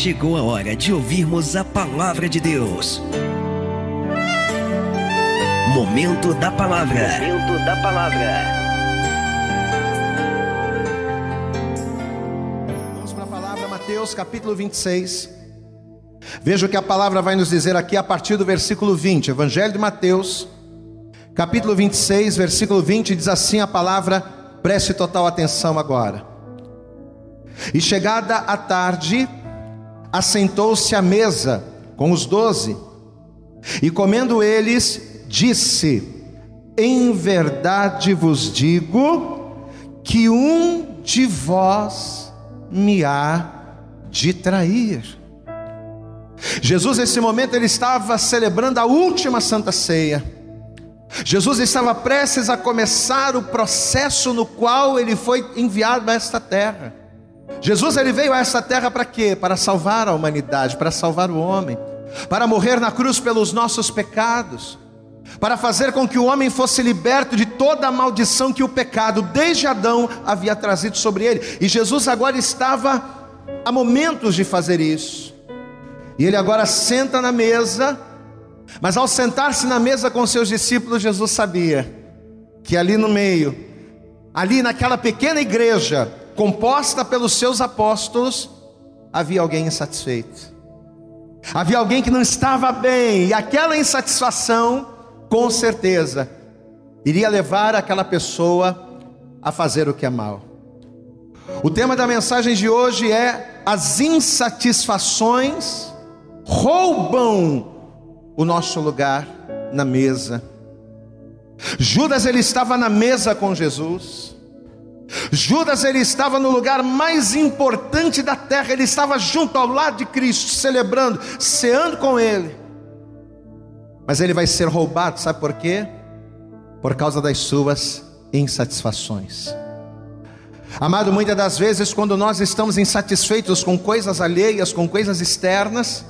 chegou a hora de ouvirmos a palavra de Deus. Momento da palavra. Momento da palavra. Vamos para a palavra, Mateus capítulo 26. Veja o que a palavra vai nos dizer aqui a partir do versículo 20. Evangelho de Mateus, capítulo 26, versículo 20, diz assim a palavra, preste total atenção agora. E chegada a tarde, assentou-se à mesa com os doze, e comendo eles, disse: Em verdade vos digo que um de vós me há de trair. Jesus, nesse momento, ele estava celebrando a última Santa Ceia. Jesus estava prestes a começar o processo no qual ele foi enviado a esta terra. Jesus ele veio a essa terra para quê? Para salvar a humanidade, para salvar o homem, para morrer na cruz pelos nossos pecados, para fazer com que o homem fosse liberto de toda a maldição que o pecado, desde Adão, havia trazido sobre ele. E Jesus agora estava a momentos de fazer isso. E ele agora senta na mesa, mas ao sentar-se na mesa com seus discípulos, Jesus sabia que ali no meio, ali naquela pequena igreja, composta pelos seus apóstolos, havia alguém insatisfeito. Havia alguém que não estava bem, e aquela insatisfação, com certeza, iria levar aquela pessoa a fazer o que é mal. O tema da mensagem de hoje é as insatisfações roubam o nosso lugar na mesa. Judas ele estava na mesa com Jesus. Judas ele estava no lugar mais importante da terra, ele estava junto ao lado de Cristo, celebrando, ceando com ele. Mas ele vai ser roubado, sabe por quê? Por causa das suas insatisfações. Amado, muitas das vezes, quando nós estamos insatisfeitos com coisas alheias, com coisas externas,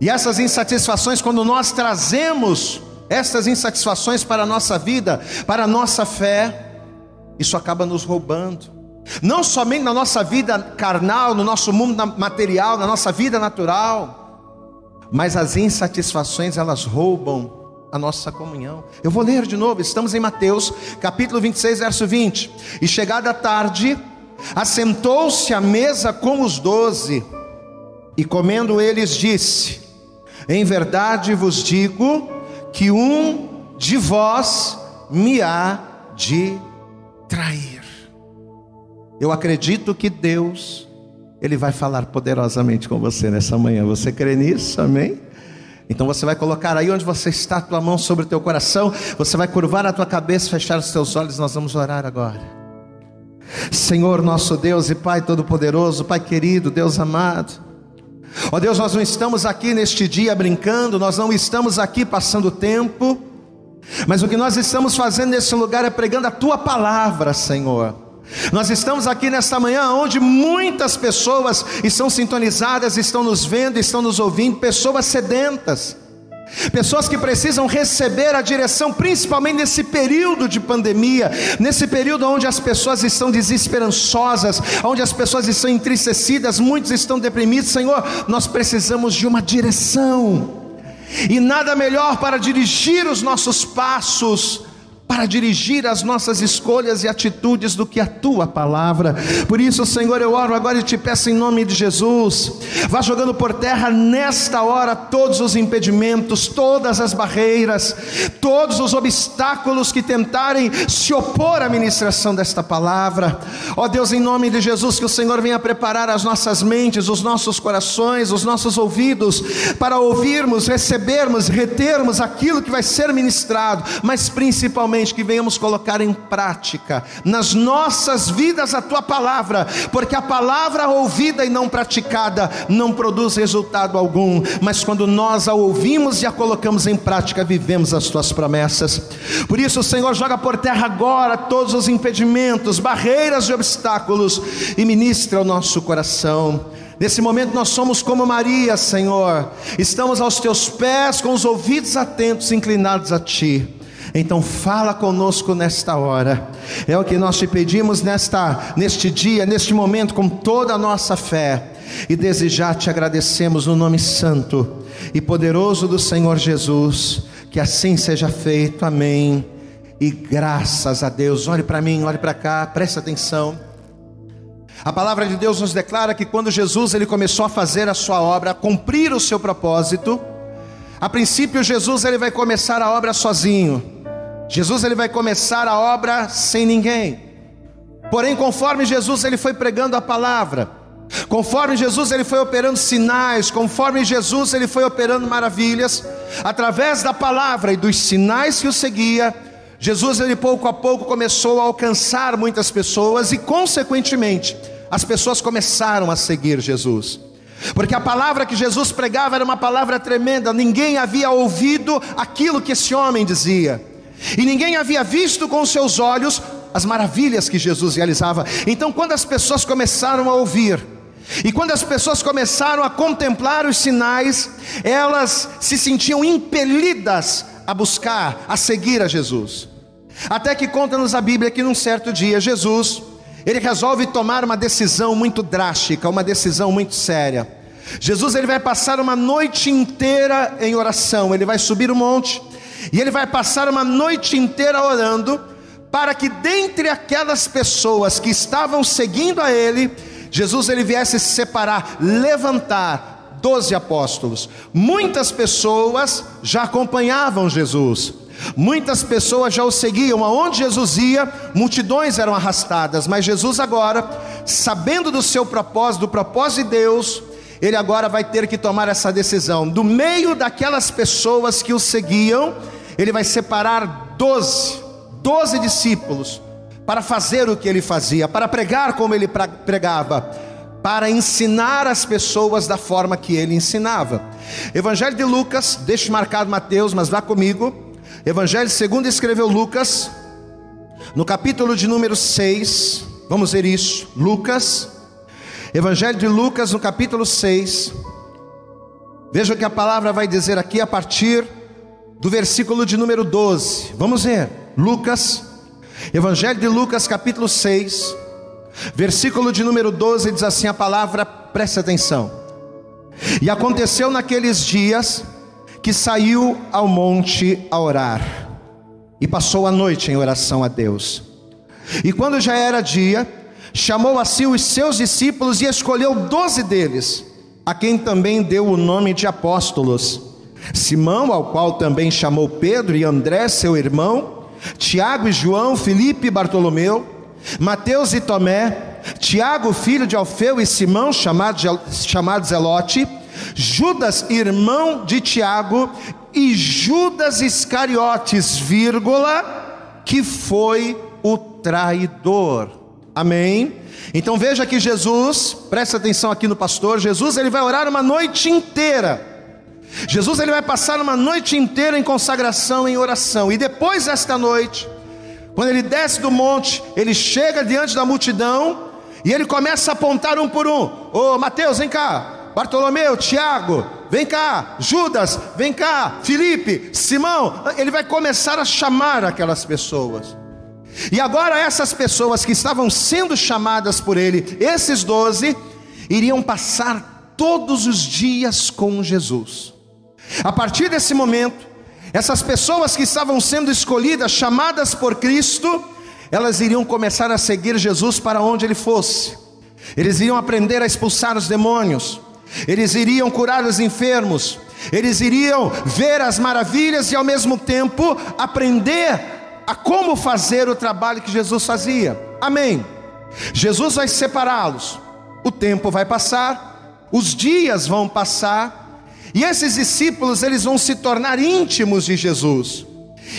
e essas insatisfações, quando nós trazemos essas insatisfações para a nossa vida, para a nossa fé, isso acaba nos roubando. Não somente na nossa vida carnal, no nosso mundo material, na nossa vida natural, mas as insatisfações elas roubam a nossa comunhão. Eu vou ler de novo, estamos em Mateus, capítulo 26, verso 20. E chegada a tarde, assentou-se à mesa com os doze, e comendo eles, disse: Em verdade vos digo que um de vós me há de trair. Eu acredito que Deus, Ele vai falar poderosamente com você nessa manhã. Você crê nisso? Amém? Então você vai colocar aí onde você está a tua mão sobre o teu coração, você vai curvar a tua cabeça, fechar os teus olhos, nós vamos orar agora. Senhor nosso Deus e Pai todo-poderoso, Pai querido, Deus amado. Ó Deus, nós não estamos aqui neste dia brincando, nós não estamos aqui passando tempo. Mas o que nós estamos fazendo nesse lugar é pregando a tua palavra, Senhor. Nós estamos aqui nesta manhã onde muitas pessoas estão sintonizadas, estão nos vendo, estão nos ouvindo, pessoas sedentas. Pessoas que precisam receber a direção, principalmente nesse período de pandemia, nesse período onde as pessoas estão desesperançosas, onde as pessoas estão entristecidas, muitos estão deprimidos. Senhor, nós precisamos de uma direção. E nada melhor para dirigir os nossos passos para dirigir as nossas escolhas e atitudes do que a tua palavra. Por isso, Senhor, eu oro agora e te peço em nome de Jesus, vá jogando por terra nesta hora todos os impedimentos, todas as barreiras, todos os obstáculos que tentarem se opor à ministração desta palavra. Ó Deus, em nome de Jesus, que o Senhor venha preparar as nossas mentes, os nossos corações, os nossos ouvidos para ouvirmos, recebermos, retermos aquilo que vai ser ministrado, mas principalmente que venhamos colocar em prática nas nossas vidas a tua palavra, porque a palavra ouvida e não praticada não produz resultado algum, mas quando nós a ouvimos e a colocamos em prática, vivemos as tuas promessas. Por isso, Senhor joga por terra agora todos os impedimentos, barreiras e obstáculos e ministra o nosso coração. Nesse momento nós somos como Maria, Senhor. Estamos aos teus pés com os ouvidos atentos, inclinados a ti. Então fala conosco nesta hora. É o que nós te pedimos nesta neste dia, neste momento com toda a nossa fé. E desde já te agradecemos no nome santo e poderoso do Senhor Jesus. Que assim seja feito. Amém. E graças a Deus. Olhe para mim, olhe para cá, preste atenção. A palavra de Deus nos declara que quando Jesus ele começou a fazer a sua obra, a cumprir o seu propósito, a princípio Jesus ele vai começar a obra sozinho. Jesus ele vai começar a obra sem ninguém. Porém, conforme Jesus ele foi pregando a palavra, conforme Jesus ele foi operando sinais, conforme Jesus ele foi operando maravilhas, através da palavra e dos sinais que o seguia, Jesus ele pouco a pouco começou a alcançar muitas pessoas e consequentemente as pessoas começaram a seguir Jesus. Porque a palavra que Jesus pregava era uma palavra tremenda, ninguém havia ouvido aquilo que esse homem dizia, e ninguém havia visto com seus olhos as maravilhas que Jesus realizava. Então, quando as pessoas começaram a ouvir, e quando as pessoas começaram a contemplar os sinais, elas se sentiam impelidas a buscar, a seguir a Jesus. Até que conta-nos a Bíblia que num certo dia Jesus, ele resolve tomar uma decisão muito drástica, uma decisão muito séria. Jesus ele vai passar uma noite inteira em oração, ele vai subir o monte e ele vai passar uma noite inteira orando para que dentre aquelas pessoas que estavam seguindo a ele, Jesus ele viesse se separar, levantar doze apóstolos. Muitas pessoas já acompanhavam Jesus. Muitas pessoas já o seguiam, aonde Jesus ia, multidões eram arrastadas, mas Jesus agora, sabendo do seu propósito, do propósito de Deus, ele agora vai ter que tomar essa decisão. Do meio daquelas pessoas que o seguiam, ele vai separar doze doze discípulos para fazer o que ele fazia, para pregar como ele pregava, para ensinar as pessoas da forma que ele ensinava. Evangelho de Lucas, deixe marcado Mateus, mas vá comigo. Evangelho segundo escreveu Lucas, no capítulo de número 6, vamos ver isso. Lucas, Evangelho de Lucas, no capítulo 6. Veja o que a palavra vai dizer aqui a partir do versículo de número 12. Vamos ver. Lucas, Evangelho de Lucas, capítulo 6, versículo de número 12, diz assim a palavra, preste atenção. E aconteceu naqueles dias que saiu ao monte a orar, e passou a noite em oração a Deus. E quando já era dia, chamou a si os seus discípulos e escolheu doze deles, a quem também deu o nome de apóstolos. Simão, ao qual também chamou Pedro e André, seu irmão, Tiago e João, Felipe e Bartolomeu, Mateus e Tomé, Tiago, filho de Alfeu e Simão, chamado, chamado Zelote, Judas, irmão de Tiago, e Judas Iscariotes, vírgula, que foi o traidor. Amém? Então veja que Jesus, presta atenção aqui no pastor, Jesus ele vai orar uma noite inteira Jesus ele vai passar uma noite inteira em consagração, em oração, e depois desta noite, quando ele desce do monte, ele chega diante da multidão e ele começa a apontar um por um: Ô oh, Mateus, vem cá, Bartolomeu, Tiago, vem cá, Judas, vem cá, Felipe, Simão. Ele vai começar a chamar aquelas pessoas. E agora, essas pessoas que estavam sendo chamadas por ele, esses doze, iriam passar todos os dias com Jesus. A partir desse momento, essas pessoas que estavam sendo escolhidas, chamadas por Cristo, elas iriam começar a seguir Jesus para onde ele fosse. Eles iriam aprender a expulsar os demônios, eles iriam curar os enfermos, eles iriam ver as maravilhas e ao mesmo tempo aprender a como fazer o trabalho que Jesus fazia. Amém. Jesus vai separá-los. O tempo vai passar, os dias vão passar, e esses discípulos, eles vão se tornar íntimos de Jesus.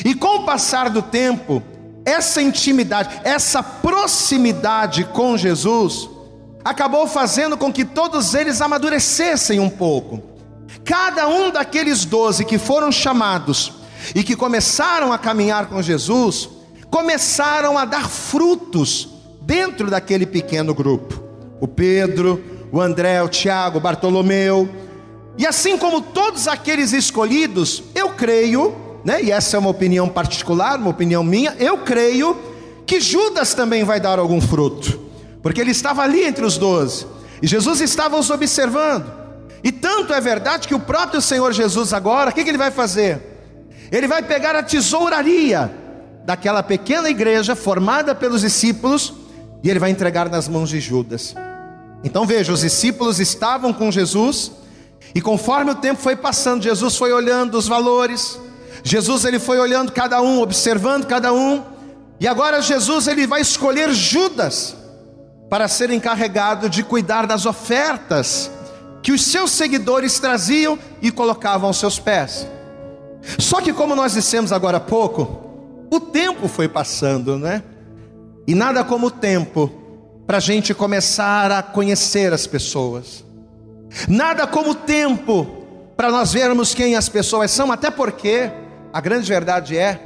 E com o passar do tempo, essa intimidade, essa proximidade com Jesus, acabou fazendo com que todos eles amadurecessem um pouco. Cada um daqueles doze que foram chamados e que começaram a caminhar com Jesus, começaram a dar frutos dentro daquele pequeno grupo. O Pedro, o André, o Tiago, o Bartolomeu, e assim como todos aqueles escolhidos, eu creio, né, e essa é uma opinião particular, uma opinião minha, eu creio que Judas também vai dar algum fruto, porque ele estava ali entre os doze. E Jesus estava os observando. E tanto é verdade que o próprio Senhor Jesus agora, o que, que ele vai fazer? Ele vai pegar a tesouraria daquela pequena igreja formada pelos discípulos e ele vai entregar nas mãos de Judas. Então veja, os discípulos estavam com Jesus e conforme o tempo foi passando, Jesus foi olhando os valores, Jesus ele foi olhando cada um, observando cada um, e agora Jesus ele vai escolher Judas para ser encarregado de cuidar das ofertas que os seus seguidores traziam e colocavam aos seus pés. Só que como nós dissemos agora há pouco, o tempo foi passando, né? E nada como o tempo para a gente começar a conhecer as pessoas. Nada como o tempo para nós vermos quem as pessoas são, até porque a grande verdade é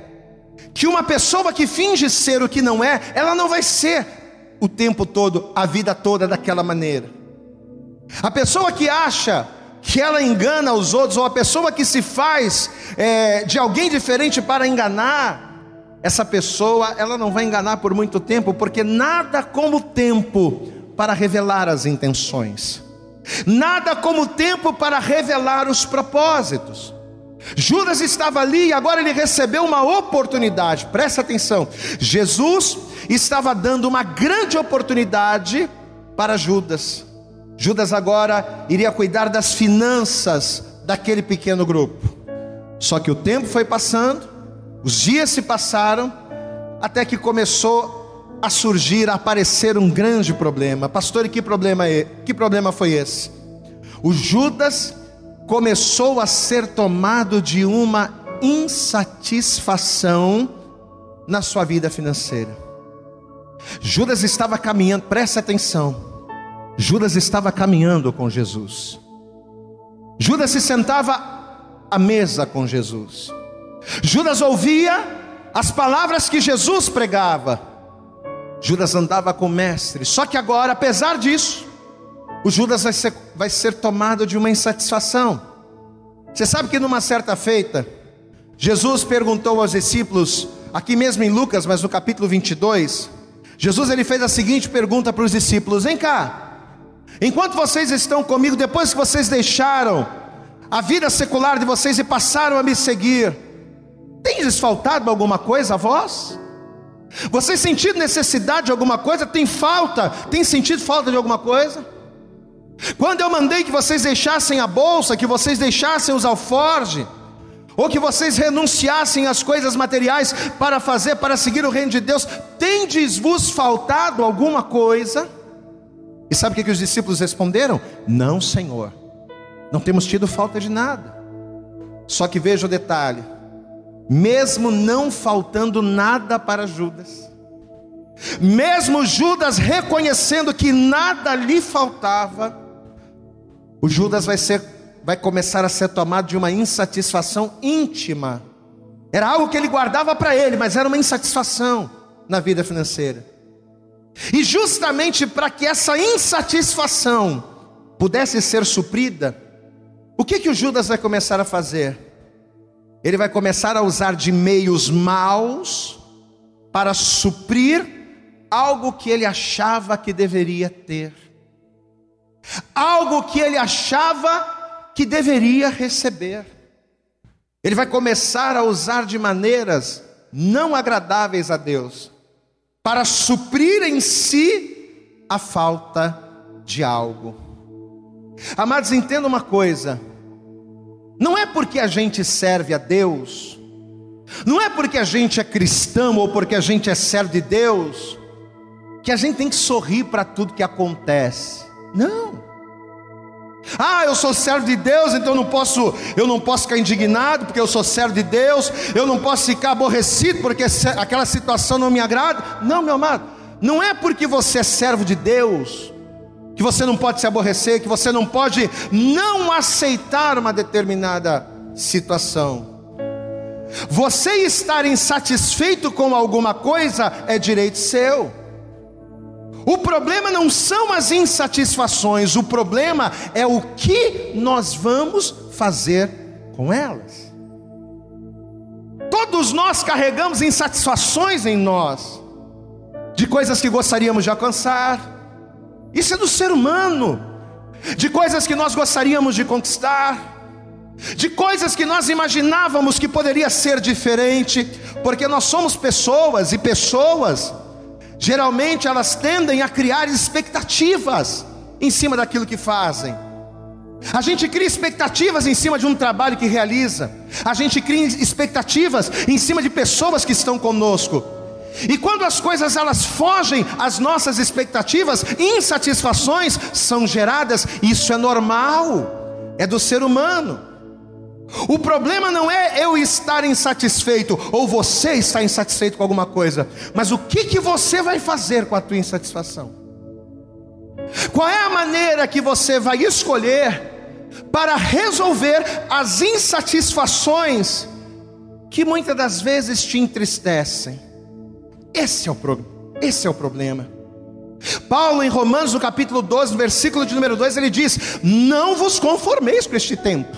que uma pessoa que finge ser o que não é, ela não vai ser o tempo todo, a vida toda daquela maneira. A pessoa que acha que ela engana os outros, ou a pessoa que se faz é, de alguém diferente para enganar, essa pessoa ela não vai enganar por muito tempo, porque nada como tempo para revelar as intenções. Nada como tempo para revelar os propósitos. Judas estava ali e agora ele recebeu uma oportunidade, presta atenção. Jesus estava dando uma grande oportunidade para Judas. Judas agora iria cuidar das finanças daquele pequeno grupo. Só que o tempo foi passando, os dias se passaram, até que começou a surgir, a aparecer um grande problema. Pastor, e que problema é? Que problema foi esse? O Judas começou a ser tomado de uma insatisfação na sua vida financeira. Judas estava caminhando, preste atenção. Judas estava caminhando com Jesus. Judas se sentava à mesa com Jesus. Judas ouvia as palavras que Jesus pregava. Judas andava com o mestre. Só que agora, apesar disso, o Judas vai ser, vai ser tomado de uma insatisfação. Você sabe que numa certa feita, Jesus perguntou aos discípulos, aqui mesmo em Lucas, mas no capítulo 22, Jesus ele fez a seguinte pergunta para os discípulos: Vem cá, enquanto vocês estão comigo, depois que vocês deixaram a vida secular de vocês e passaram a me seguir, tem faltado alguma coisa a vós? Vocês sentido necessidade de alguma coisa? Tem falta? Tem sentido falta de alguma coisa? Quando eu mandei que vocês deixassem a bolsa, que vocês deixassem os alforjes, ou que vocês renunciassem às coisas materiais para fazer, para seguir o reino de Deus, tendes-vos faltado alguma coisa? E sabe o que, os discípulos responderam? Não, Senhor, não temos tido falta de nada. Só que veja o detalhe: mesmo não faltando nada para Judas, mesmo Judas reconhecendo que nada lhe faltava, o Judas vai, ser, vai começar a ser tomado de uma insatisfação íntima. Era algo que ele guardava para ele, mas era uma insatisfação na vida financeira. E justamente para que essa insatisfação pudesse ser suprida, o que que o Judas vai começar a fazer? Ele vai começar a usar de meios maus para suprir algo que ele achava que deveria ter, algo que ele achava que deveria receber. Ele vai começar a usar de maneiras não agradáveis a Deus, para suprir em si a falta de algo. Amados, entenda uma coisa: não é porque a gente serve a Deus, não é porque a gente é cristão ou porque a gente é servo de Deus, que a gente tem que sorrir para tudo que acontece. Não. Ah, eu sou servo de Deus, então não posso, eu não posso ficar indignado porque eu sou servo de Deus, eu não posso ficar aborrecido porque aquela situação não me agrada. Não, meu amado, não é porque você é servo de Deus que você não pode se aborrecer, que você não pode não aceitar uma determinada situação. Você estar insatisfeito com alguma coisa é direito seu. O problema não são as insatisfações, o problema é o que nós vamos fazer com elas. Todos nós carregamos insatisfações em nós, de coisas que gostaríamos de alcançar, Isso é do ser humano, de coisas que nós gostaríamos de conquistar, de coisas que nós imaginávamos que poderia ser diferente, porque nós somos pessoas e pessoas, geralmente elas tendem a criar expectativas em cima daquilo que fazem. A gente cria expectativas em cima de um trabalho que realiza, a gente cria expectativas em cima de pessoas que estão conosco. E quando as coisas elas fogem às nossas expectativas, insatisfações são geradas, isso é normal, é do ser humano. O problema não é eu estar insatisfeito ou você estar insatisfeito com alguma coisa, mas o que, que você vai fazer com a tua insatisfação? Qual é a maneira que você vai escolher para resolver as insatisfações que muitas das vezes te entristecem? Esse é o, pro... Esse é o problema. Paulo, em Romanos, no capítulo 12, versículo de número 2, ele diz: Não vos conformeis com este tempo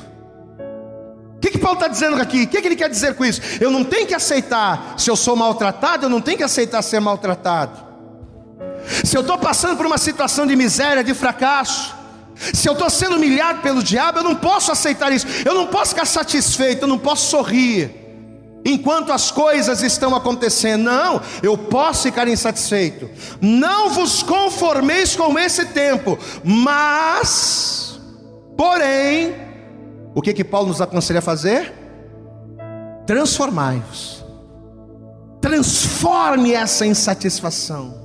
que, que Paulo está dizendo aqui? O que, que ele quer dizer com isso? Eu não tenho que aceitar, se eu sou maltratado, eu não tenho que aceitar ser maltratado. Se eu estou passando por uma situação de miséria, de fracasso, se eu estou sendo humilhado pelo diabo, eu não posso aceitar isso, eu não posso ficar satisfeito, eu não posso sorrir, enquanto as coisas estão acontecendo, não, eu posso ficar insatisfeito, não vos conformeis com esse tempo, mas, porém, o que que Paulo nos aconselha a fazer? Transformai-vos. Transforme essa insatisfação.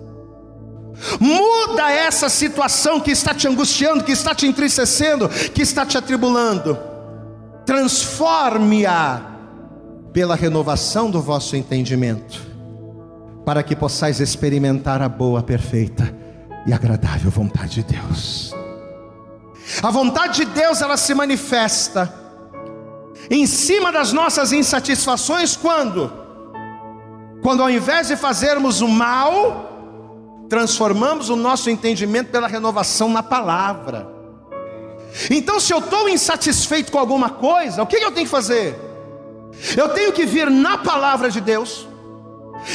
Muda essa situação que está te angustiando, que está te entristecendo, que está te atribulando. Transforme-a pela renovação do vosso entendimento, para que possais experimentar a boa, perfeita e agradável vontade de Deus. A vontade de Deus ela se manifesta em cima das nossas insatisfações quando? Quando ao invés de fazermos o mal, transformamos o nosso entendimento pela renovação na palavra. Então, se eu estou insatisfeito com alguma coisa, o que eu tenho que fazer? Eu tenho que vir na palavra de Deus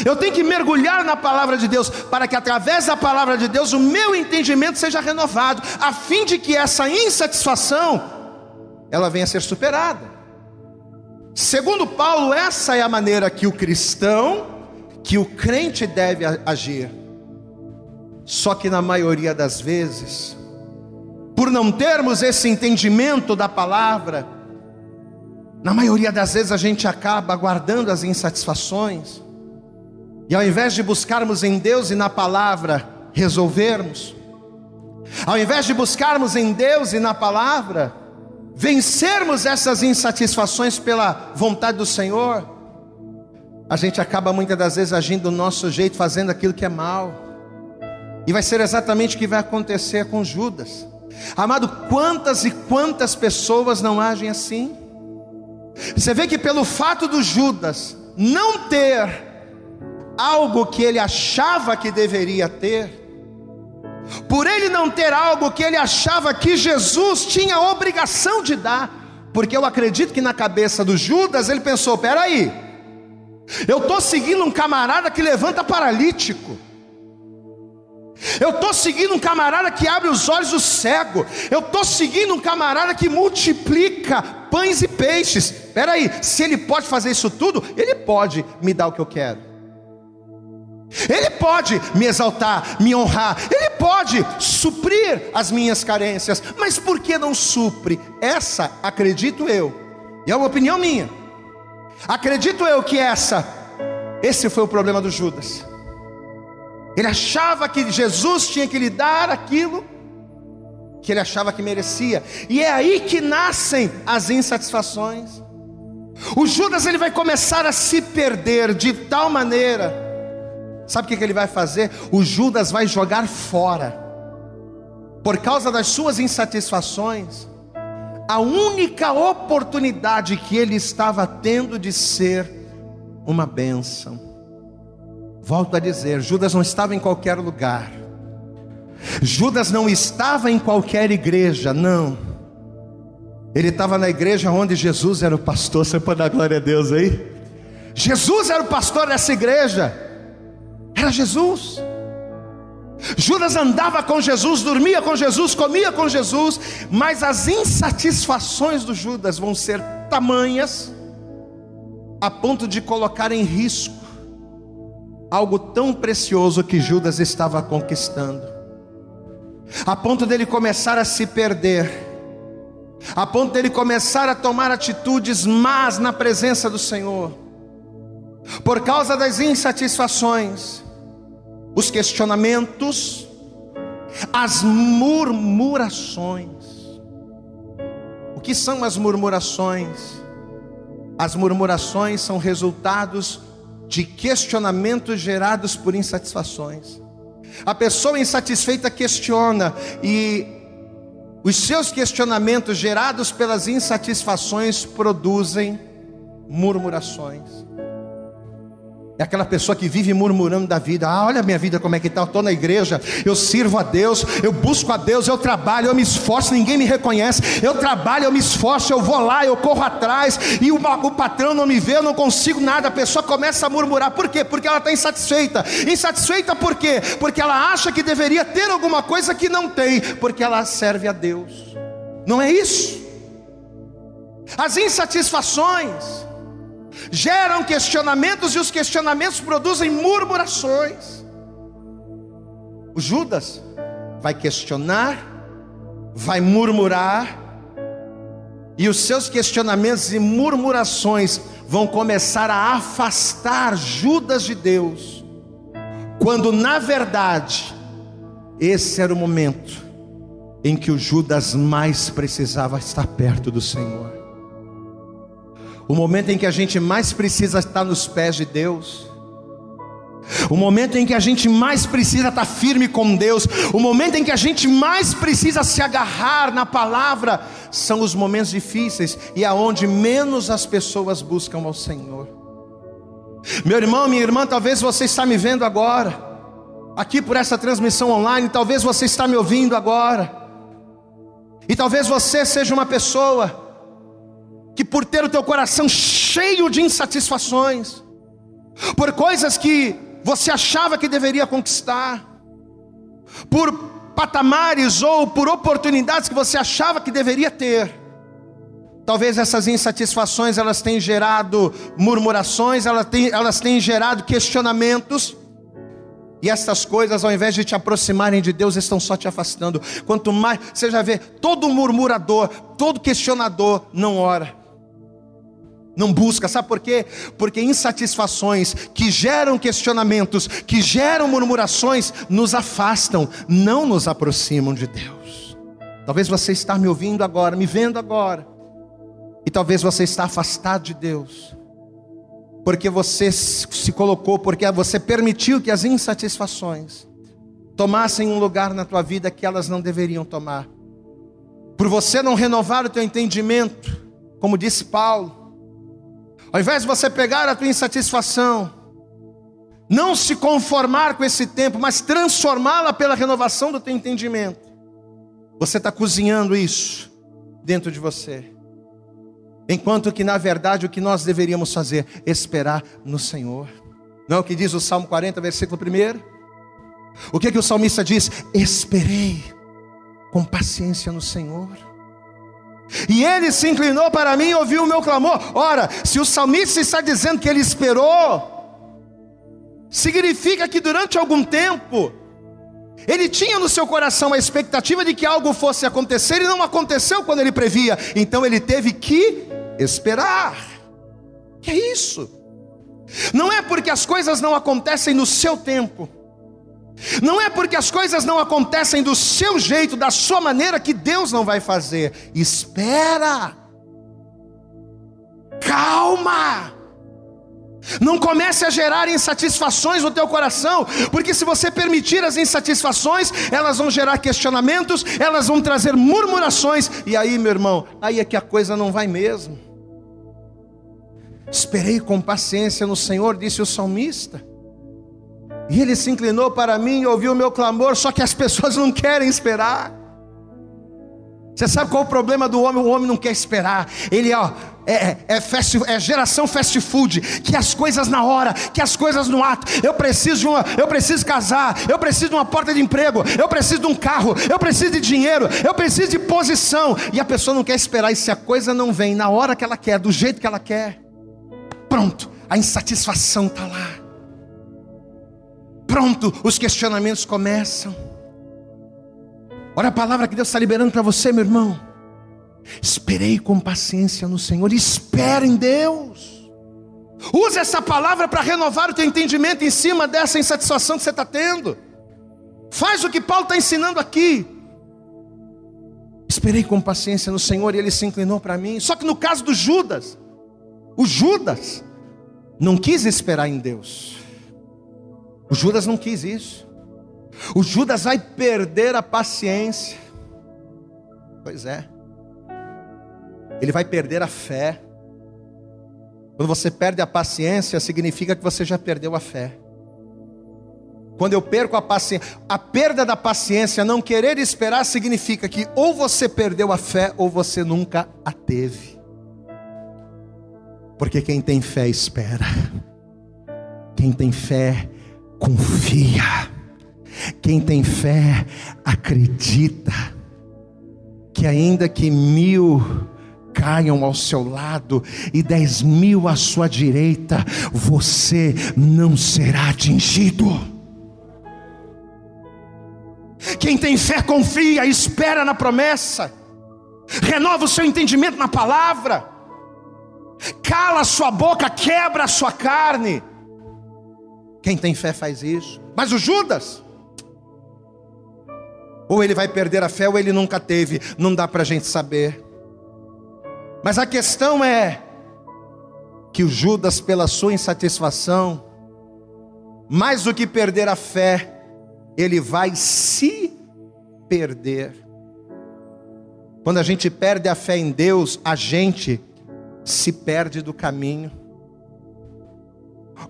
eu tenho que mergulhar na palavra de Deus, para que através da palavra de Deus o meu entendimento seja renovado, a fim de que essa insatisfação ela venha a ser superada. Segundo Paulo, essa é a maneira que o cristão, que o crente deve agir. Só que na maioria das vezes, por não termos esse entendimento da palavra, na maioria das vezes a gente acaba guardando as insatisfações, e ao invés de buscarmos em Deus e na palavra resolvermos, ao invés de buscarmos em Deus e na palavra vencermos essas insatisfações pela vontade do Senhor, a gente acaba muitas das vezes agindo do nosso jeito, fazendo aquilo que é mal. E vai ser exatamente o que vai acontecer com Judas. Amado, quantas e quantas pessoas não agem assim? Você vê que pelo fato do Judas não ter algo que ele achava que deveria ter, por ele não ter algo que ele achava que Jesus tinha obrigação de dar, porque eu acredito que na cabeça do Judas ele pensou: peraí, eu estou seguindo um camarada que levanta paralítico. Eu estou seguindo um camarada que abre os olhos do cego. Eu estou seguindo um camarada que multiplica pães e peixes. Espera aí, se ele pode fazer isso tudo, ele pode me dar o que eu quero. Ele pode me exaltar, me honrar, Ele pode suprir as minhas carências, mas por que não supre? Essa, acredito eu, e é uma opinião minha, acredito eu que essa, esse foi o problema do Judas. Ele achava que Jesus tinha que lhe dar aquilo que ele achava que merecia, e é aí que nascem as insatisfações. O Judas ele vai começar a se perder de tal maneira Sabe o que ele vai fazer? O Judas vai jogar fora, por causa das suas insatisfações, a única oportunidade que ele estava tendo de ser uma bênção. Volto a dizer: Judas não estava em qualquer lugar, Judas não estava em qualquer igreja, não. Ele estava na igreja onde Jesus era o pastor. Você pode dar glória a Deus aí? Jesus era o pastor dessa igreja era Jesus. Judas andava com Jesus, dormia com Jesus, comia com Jesus, mas as insatisfações do Judas vão ser tamanhas a ponto de colocar em risco algo tão precioso que Judas estava conquistando, a ponto dele começar a se perder, a ponto dele começar a tomar atitudes más na presença do Senhor, por causa das insatisfações, os questionamentos, as murmurações. O que são as murmurações? As murmurações são resultados de questionamentos gerados por insatisfações. A pessoa insatisfeita questiona e os seus questionamentos gerados pelas insatisfações produzem murmurações. É aquela pessoa que vive murmurando da vida. Ah, olha a minha vida como é que está. Eu estou na igreja, eu sirvo a Deus, eu busco a Deus, eu trabalho, eu me esforço, ninguém me reconhece. Eu trabalho, eu me esforço, eu vou lá, eu corro atrás, e o, o patrão não me vê, eu não consigo nada. A pessoa começa a murmurar. Por quê? Porque ela está insatisfeita. Insatisfeita por quê? Porque ela acha que deveria ter alguma coisa que não tem, porque ela serve a Deus. Não é isso? As insatisfações geram questionamentos e os questionamentos produzem murmurações. O Judas vai questionar, vai murmurar, e os seus questionamentos e murmurações vão começar a afastar Judas de Deus, quando na verdade esse era o momento em que o Judas mais precisava estar perto do Senhor. O momento em que a gente mais precisa estar nos pés de Deus. O momento em que a gente mais precisa estar firme com Deus, o momento em que a gente mais precisa se agarrar na palavra, são os momentos difíceis e aonde menos as pessoas buscam ao Senhor. Meu irmão, minha irmã, talvez você está me vendo agora, aqui por essa transmissão online, talvez você está me ouvindo agora, e talvez você seja uma pessoa que por ter o teu coração cheio de insatisfações, por coisas que você achava que deveria conquistar, por patamares ou por oportunidades que você achava que deveria ter. Talvez essas insatisfações elas tenham gerado murmurações, elas têm, elas têm gerado questionamentos. E estas coisas, ao invés de te aproximarem de Deus, estão só te afastando. Quanto mais, você já vê, todo murmurador, todo questionador não ora. Não busca, sabe por quê? Porque insatisfações que geram questionamentos, que geram murmurações, nos afastam, não nos aproximam de Deus. Talvez você está me ouvindo agora, me vendo agora, e talvez você está afastado de Deus, porque você se colocou, porque você permitiu que as insatisfações tomassem um lugar na tua vida que elas não deveriam tomar. Por você não renovar o teu entendimento, como disse Paulo, ao invés de você pegar a tua insatisfação, não se conformar com esse tempo, mas transformá-la pela renovação do teu entendimento, você está cozinhando isso dentro de você. Enquanto que na verdade o que nós deveríamos fazer esperar no Senhor. Não é o que diz o Salmo 40, versículo 1? O que, que o salmista diz? Esperei com paciência no Senhor. E ele se inclinou para mim e ouviu o meu clamor. Ora, se o salmista está dizendo que ele esperou, significa que durante algum tempo, ele tinha no seu coração a expectativa de que algo fosse acontecer e não aconteceu quando ele previa. Então ele teve que esperar. Que é isso? Não é porque as coisas não acontecem no seu tempo não é porque as coisas não acontecem do seu jeito, da sua maneira, que Deus não vai fazer. Espera. Calma. Não comece a gerar insatisfações no teu coração, porque se você permitir as insatisfações, elas vão gerar questionamentos, elas vão trazer murmurações, e aí, meu irmão, aí é que a coisa não vai mesmo. Esperei com paciência no Senhor, disse o salmista. E ele se inclinou para mim e ouviu o meu clamor, só que as pessoas não querem esperar. Você sabe qual é o problema do homem? O homem não quer esperar. Ele, ó, é, é, fast, é geração fast food, que as coisas na hora, que as coisas no ato. Eu preciso de uma, eu preciso casar, eu preciso de uma porta de emprego, eu preciso de um carro, eu preciso de dinheiro, eu preciso de posição. E a pessoa não quer esperar, e se a coisa não vem na hora que ela quer, do jeito que ela quer, pronto, a insatisfação está lá. Pronto, os questionamentos começam. Olha a palavra que Deus está liberando para você, meu irmão. Esperei com paciência no Senhor, espere em Deus. Use essa palavra para renovar o teu entendimento em cima dessa insatisfação que você está tendo. Faz o que Paulo está ensinando aqui. Esperei com paciência no Senhor e ele se inclinou para mim. Só que no caso do Judas, o Judas não quis esperar em Deus. O Judas não quis isso. O Judas vai perder a paciência. Pois é ele vai perder a fé. Quando você perde a paciência, significa que você já perdeu a fé. Quando eu perco a paciência, a perda da paciência, não querer esperar, significa que ou você perdeu a fé ou você nunca a teve. Porque quem tem fé espera, quem tem fé confia, quem tem fé acredita, que ainda que mil caiam ao seu lado e dez mil à sua direita, você não será atingido. Quem tem fé confia, espera na promessa, renova o seu entendimento na palavra, cala a sua boca, quebra a sua carne. Quem tem fé faz isso, mas o Judas, ou ele vai perder a fé, ou ele nunca teve, não dá para a gente saber. Mas a questão é que o Judas, pela sua insatisfação, mais do que perder a fé, ele vai se perder. Quando a gente perde a fé em Deus, a gente se perde do caminho.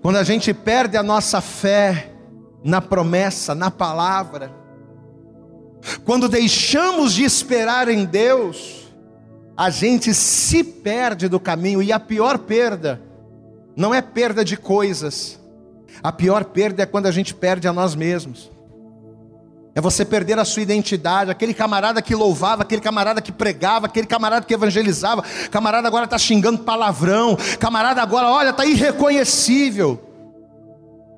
Quando a gente perde a nossa fé na promessa, na palavra, quando deixamos de esperar em Deus, a gente se perde do caminho e a pior perda não é perda de coisas. A pior perda é quando a gente perde a nós mesmos. É você perder a sua identidade, aquele camarada que louvava, aquele camarada que pregava, aquele camarada que evangelizava, camarada agora está xingando palavrão, camarada agora, olha, está irreconhecível.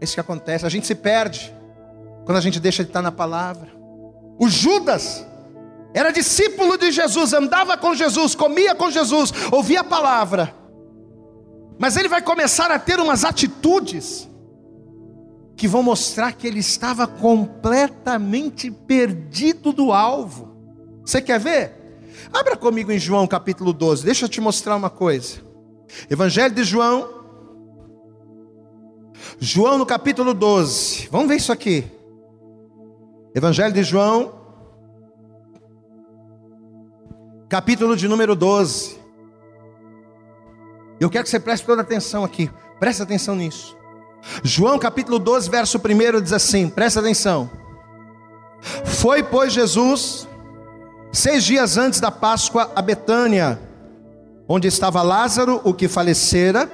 É isso que acontece, a gente se perde quando a gente deixa de estar na palavra. O Judas, era discípulo de Jesus, andava com Jesus, comia com Jesus, ouvia a palavra. Mas ele vai começar a ter umas atitudes que vão mostrar que ele estava completamente perdido do alvo. Você quer ver? Abra comigo em João capítulo 12, deixa eu te mostrar uma coisa. Evangelho de João, João no capítulo 12, vamos ver isso aqui. Evangelho de João, capítulo de número 12. Eu quero que você preste toda atenção aqui, presta atenção nisso. João capítulo 12, verso 1 diz assim: presta atenção. Foi, pois, Jesus, seis dias antes da Páscoa, a Betânia, onde estava Lázaro, o que falecera,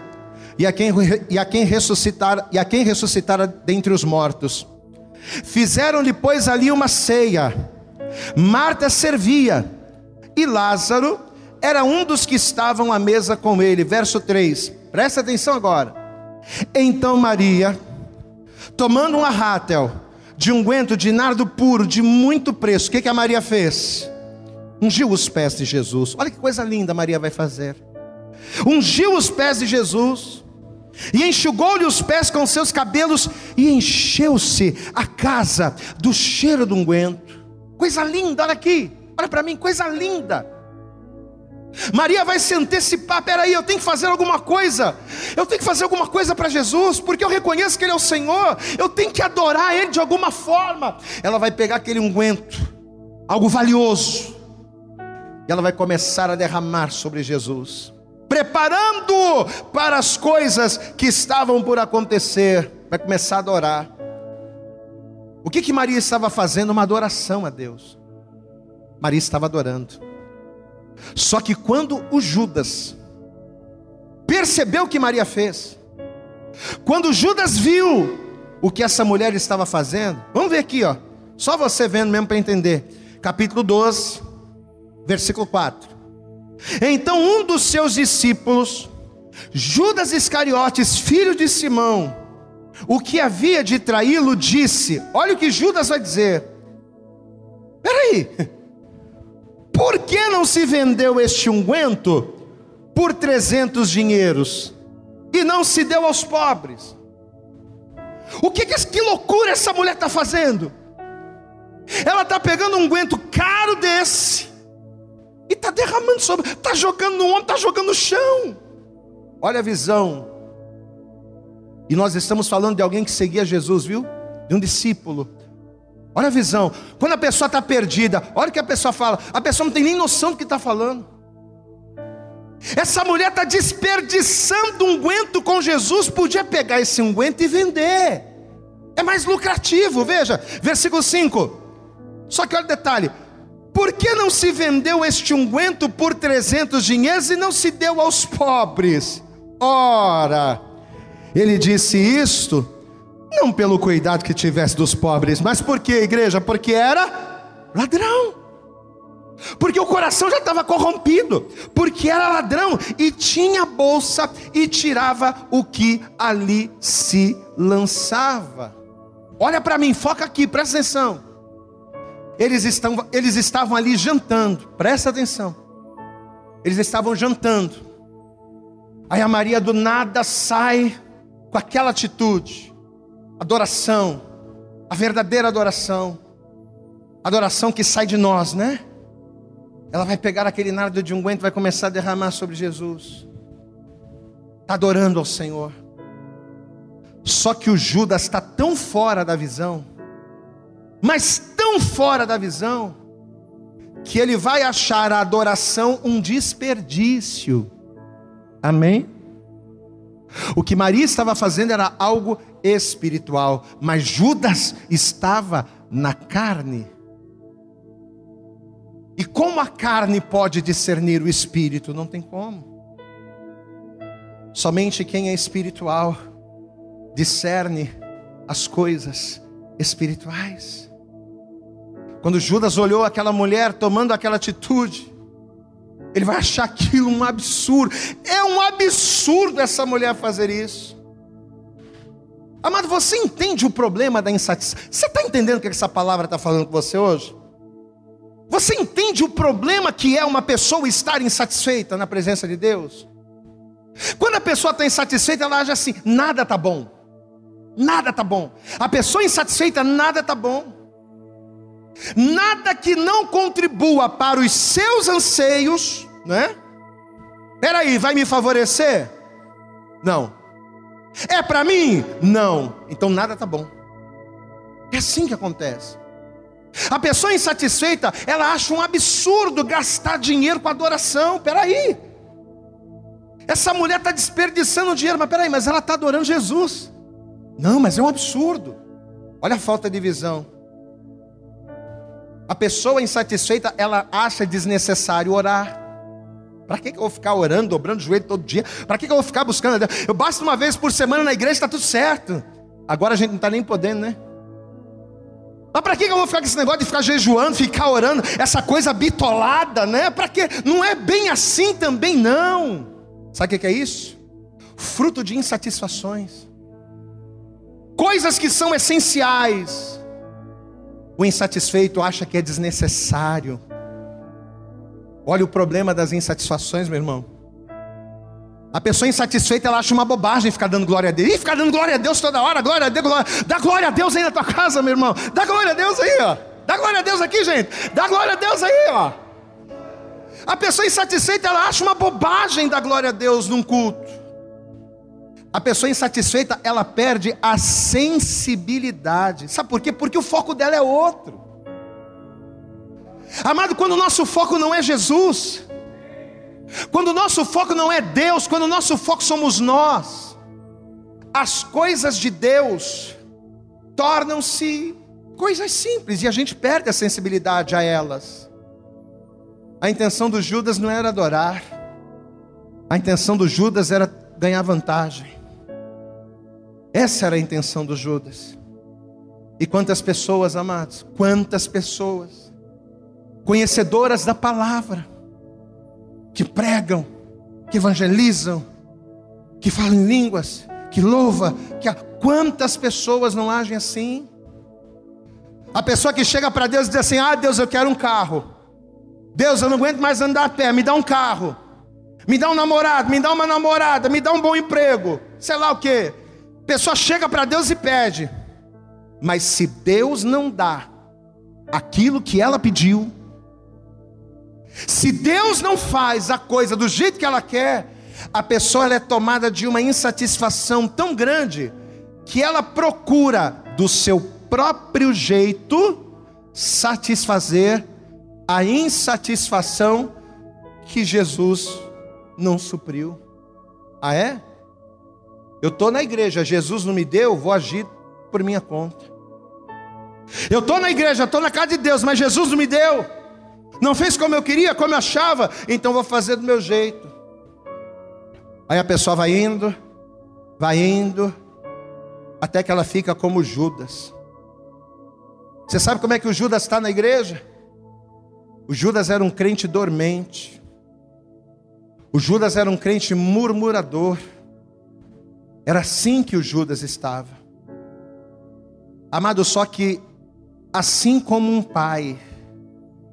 e a quem, e a quem ressuscitara, e a quem ressuscitara dentre os mortos. Fizeram-lhe, pois, ali uma ceia. Marta servia e Lázaro era um dos que estavam à mesa com ele. Verso 3, presta atenção agora. Então Maria, tomando um arrátel de unguento de nardo puro, de muito preço, o que, que a Maria fez? Ungiu os pés de Jesus. Olha que coisa linda Maria vai fazer. Ungiu os pés de Jesus e enxugou-lhe os pés com seus cabelos e encheu-se a casa do cheiro do unguento. Coisa linda, olha aqui. Olha para mim, coisa linda. Maria vai se antecipar, peraí, eu tenho que fazer alguma coisa, eu tenho que fazer alguma coisa para Jesus, porque eu reconheço que Ele é o Senhor, eu tenho que adorar Ele de alguma forma. Ela vai pegar aquele unguento, algo valioso, e ela vai começar a derramar sobre Jesus, preparando para as coisas que estavam por acontecer, vai começar a adorar. O que que Maria estava fazendo? Uma adoração a Deus. Maria estava adorando. Só que quando o Judas percebeu o que Maria fez. Quando Judas viu o que essa mulher estava fazendo, vamos ver aqui, ó. Só você vendo mesmo para entender. Capítulo 12, versículo 4. Então um dos seus discípulos, Judas Iscariotes, filho de Simão, o que havia de traí-lo, disse: Olha o que Judas vai dizer. Peraí, por que não se vendeu este unguento por 300 dinheiros e não se deu aos pobres? O que, que, que loucura essa mulher está fazendo? Ela está pegando um unguento caro desse e está derramando sobre, está jogando no ombro, está jogando no chão. Olha a visão. E nós estamos falando de alguém que seguia Jesus, viu? De um discípulo. Olha a visão. Quando a pessoa está perdida, olha o que a pessoa fala. A pessoa não tem nem noção do que está falando. Essa mulher está desperdiçando unguento com Jesus. Podia pegar esse unguento e vender. É mais lucrativo, veja, versículo 5. Só que olha o detalhe: por que não se vendeu este unguento por 300 dinheiros e não se deu aos pobres? Ora, ele disse isto, não pelo cuidado que tivesse dos pobres, mas por que, igreja? Porque era ladrão. Porque o coração já estava corrompido, porque era ladrão e tinha bolsa e tirava o que ali se lançava. Olha para mim, foca aqui, presta atenção. Eles, estão, eles estavam ali jantando, presta atenção. Eles estavam jantando. Aí a Maria do nada sai com aquela atitude, adoração, a verdadeira adoração, adoração que sai de nós, né? Ela vai pegar aquele nardo de unguento e vai começar a derramar sobre Jesus. Está adorando ao Senhor. Só que o Judas está tão fora da visão, mas tão fora da visão, que ele vai achar a adoração um desperdício. Amém? O que Maria estava fazendo era algo espiritual, mas Judas estava na carne. E como a carne pode discernir o espírito? Não tem como. Somente quem é espiritual discerne as coisas espirituais. Quando Judas olhou aquela mulher tomando aquela atitude, ele vai achar aquilo um absurdo. É um absurdo essa mulher fazer isso. Amado, você entende o problema da insatisfação? Você está entendendo o que essa palavra está falando com você hoje? Você entende o problema que é uma pessoa estar insatisfeita na presença de Deus? Quando a pessoa está insatisfeita, ela age assim: nada está bom, nada está bom. A pessoa insatisfeita, nada está bom. Nada que não contribua para os seus anseios, né? Peraí, vai me favorecer? Não. É para mim? Não. Então nada tá bom. É assim que acontece. A pessoa insatisfeita, ela acha um absurdo gastar dinheiro com adoração. Peraí. Essa mulher está desperdiçando dinheiro, mas peraí, mas ela está adorando Jesus. Não, mas é um absurdo. Olha a falta de visão. A pessoa insatisfeita, ela acha desnecessário orar. Para que, que eu vou ficar orando, dobrando o joelho todo dia? Para que, que eu vou ficar buscando a Deus? Eu basta uma vez por semana na igreja, está tudo certo. Agora a gente não está nem podendo, né? Mas para que, que eu vou ficar com esse negócio de ficar jejuando, ficar orando, essa coisa bitolada, né? Para que? Não é bem assim também, não. Sabe o que é isso? Fruto de insatisfações. Coisas que são essenciais o insatisfeito acha que é desnecessário. Olha o problema das insatisfações, meu irmão. A pessoa insatisfeita, ela acha uma bobagem ficar dando glória a Deus. E ficar dando glória a Deus toda hora, glória a Deus, glória. Dá glória a Deus aí na tua casa, meu irmão. Dá glória a Deus aí, ó. Dá glória a Deus aqui, gente. Dá glória a Deus aí, ó. A pessoa insatisfeita, ela acha uma bobagem dar glória a Deus num culto. A pessoa insatisfeita, ela perde a sensibilidade. Sabe por quê? Porque o foco dela é outro. Amado, quando o nosso foco não é Jesus, quando o nosso foco não é Deus, quando o nosso foco somos nós, as coisas de Deus tornam-se coisas simples e a gente perde a sensibilidade a elas. A intenção do Judas não era adorar, a intenção do Judas era ganhar vantagem. Essa era a intenção do Judas. E quantas pessoas, amados, quantas pessoas, conhecedoras da palavra, que pregam, que evangelizam, que falam em línguas, que louva, que quantas pessoas não agem assim? A pessoa que chega para Deus e diz assim: Ah, Deus, eu quero um carro. Deus, eu não aguento mais andar a pé, me dá um carro. Me dá um namorado, me dá uma namorada, me dá um bom emprego. Sei lá o que. A pessoa chega para Deus e pede. Mas se Deus não dá aquilo que ela pediu, se Deus não faz a coisa do jeito que ela quer, a pessoa é tomada de uma insatisfação tão grande que ela procura do seu próprio jeito satisfazer a insatisfação que Jesus não supriu. Ah, é? Eu estou na igreja, Jesus não me deu, vou agir por minha conta. Eu estou na igreja, estou na casa de Deus, mas Jesus não me deu. Não fez como eu queria, como eu achava, então vou fazer do meu jeito. Aí a pessoa vai indo, vai indo, até que ela fica como Judas. Você sabe como é que o Judas está na igreja? O Judas era um crente dormente. O Judas era um crente murmurador. Era assim que o Judas estava. Amado, só que assim como um pai,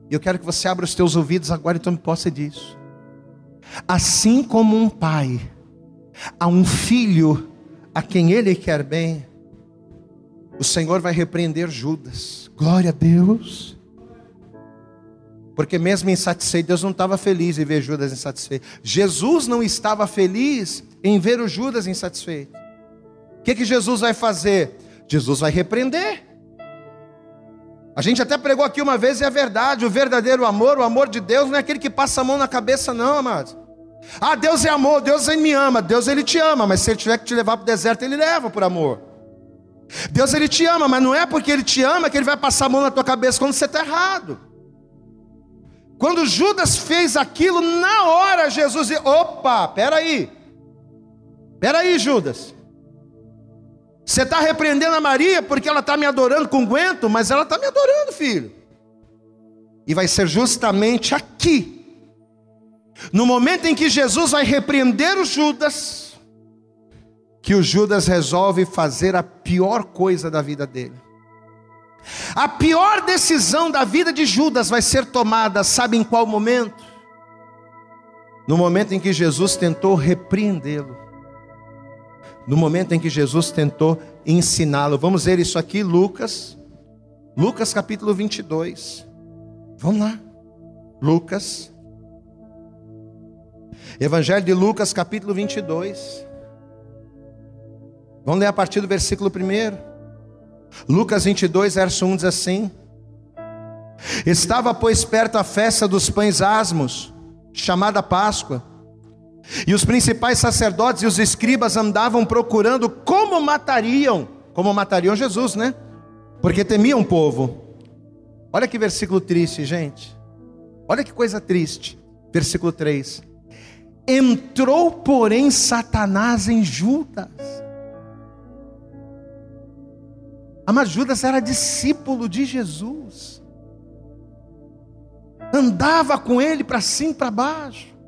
eu quero que você abra os teus ouvidos agora e tome posse disso. Assim como um pai, a um filho a quem ele quer bem, o Senhor vai repreender Judas. Glória a Deus. Porque mesmo insatisfeito, Deus não estava feliz em ver Judas insatisfeito. Jesus não estava feliz em ver o Judas insatisfeito. O que, que Jesus vai fazer? Jesus vai repreender. A gente até pregou aqui uma vez e é verdade, o verdadeiro amor, o amor de Deus não é aquele que passa a mão na cabeça, não, amados. Ah, Deus é amor, Deus ele me ama, Deus ele te ama, mas se ele tiver que te levar para o deserto, ele leva por amor. Deus ele te ama, mas não é porque ele te ama que ele vai passar a mão na tua cabeça quando você está errado. Quando Judas fez aquilo, na hora Jesus disse: opa, peraí, peraí, Judas. Você está repreendendo a Maria porque ela está me adorando com guento, mas ela está me adorando, filho. E vai ser justamente aqui, no momento em que Jesus vai repreender o Judas, que o Judas resolve fazer a pior coisa da vida dele. A pior decisão da vida de Judas vai ser tomada, sabe em qual momento? No momento em que Jesus tentou repreendê-lo. No momento em que Jesus tentou ensiná-lo. Vamos ver isso aqui, Lucas. Lucas capítulo 22. Vamos lá. Lucas. Evangelho de Lucas capítulo 22. Vamos ler a partir do versículo 1. Lucas 22, verso 1 diz assim: Estava, pois, perto a festa dos pães asmos, chamada Páscoa, e os principais sacerdotes e os escribas andavam procurando como matariam, como matariam Jesus, né? Porque temiam o povo. Olha que versículo triste, gente. Olha que coisa triste. Versículo 3. Entrou, porém, Satanás em Judas Mas Judas era discípulo de Jesus. Andava com ele para cima e para baixo.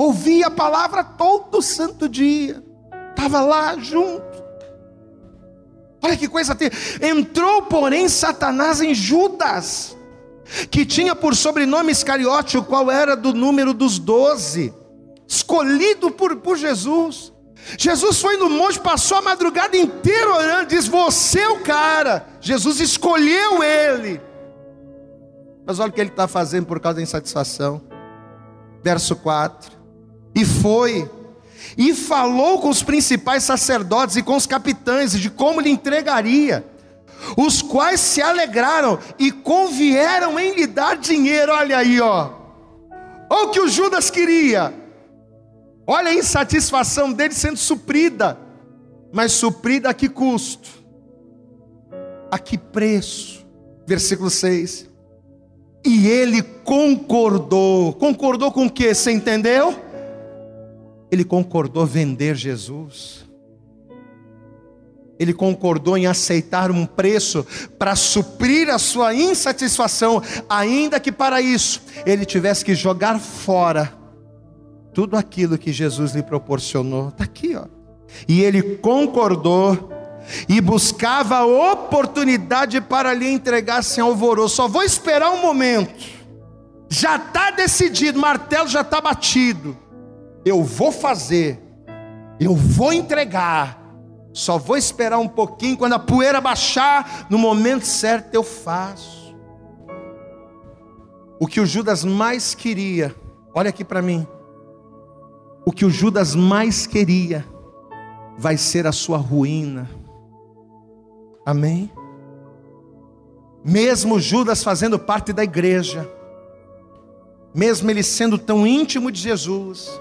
Ouvia a palavra todo santo dia. Estava lá junto. Olha que coisa ter. Entrou, porém, Satanás em Judas, que tinha por sobrenome Iscariote, o qual era do número dos doze, escolhido por, por Jesus. Jesus foi no monte, passou a madrugada inteira orando, diz: Você é o cara. Jesus escolheu ele. Mas olha o que ele está fazendo por causa da insatisfação. Verso 4: E foi, e falou com os principais sacerdotes e com os capitães de como lhe entregaria, os quais se alegraram e convieram em lhe dar dinheiro. Olha aí, ó. Olha o que o Judas queria Olha a insatisfação dele sendo suprida. Mas suprida a que custo? A que preço? Versículo 6. E ele concordou. Concordou com o que? Você entendeu? Ele concordou vender Jesus. Ele concordou em aceitar um preço para suprir a sua insatisfação, ainda que para isso ele tivesse que jogar fora tudo aquilo que Jesus lhe proporcionou. Está aqui, ó. E ele concordou e buscava oportunidade para lhe entregar sem alvoroço. Só vou esperar um momento. Já está decidido, martelo já está batido. Eu vou fazer, eu vou entregar. Só vou esperar um pouquinho, quando a poeira baixar, no momento certo eu faço. O que o Judas mais queria, olha aqui para mim. O que o Judas mais queria vai ser a sua ruína. Amém? Mesmo Judas fazendo parte da igreja, mesmo ele sendo tão íntimo de Jesus,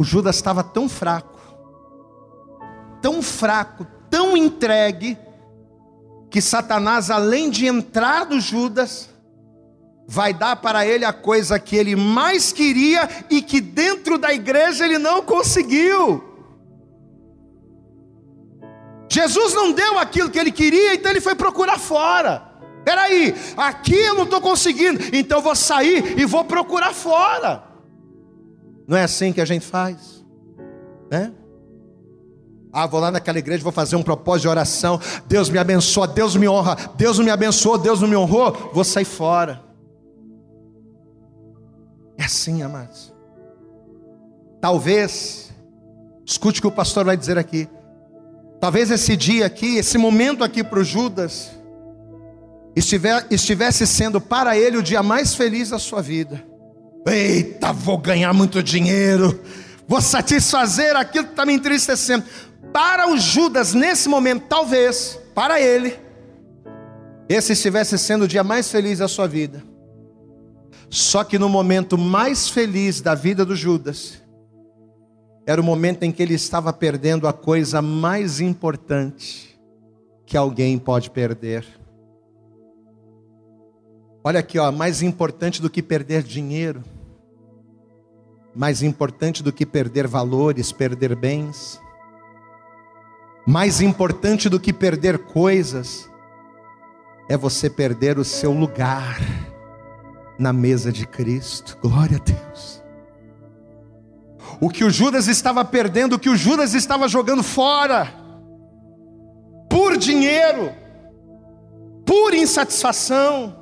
o Judas estava tão fraco, tão fraco, tão entregue, que Satanás, além de entrar no Judas, vai dar para ele a coisa que ele mais queria e que dentro da igreja ele não conseguiu. Jesus não deu aquilo que ele queria, então ele foi procurar fora. Peraí, aqui eu não estou conseguindo, então vou sair e vou procurar fora. Não é assim que a gente faz, né? Ah, vou lá naquela igreja, vou fazer um propósito de oração. Deus me abençoa, Deus me honra. Deus não me abençoou, Deus não me honrou. Vou sair fora. É assim, amados. Talvez, escute o que o pastor vai dizer aqui. Talvez esse dia aqui, esse momento aqui para o Judas, estivesse sendo para ele o dia mais feliz da sua vida. Eita, vou ganhar muito dinheiro, vou satisfazer aquilo que está me entristecendo. Para o Judas, nesse momento, talvez, para ele, esse estivesse sendo o dia mais feliz da sua vida. Só que no momento mais feliz da vida do Judas, era o momento em que ele estava perdendo a coisa mais importante que alguém pode perder. Olha aqui, ó, mais importante do que perder dinheiro, mais importante do que perder valores, perder bens, mais importante do que perder coisas, é você perder o seu lugar na mesa de Cristo. Glória a Deus o que o Judas estava perdendo, o que o Judas estava jogando fora, por dinheiro, por insatisfação,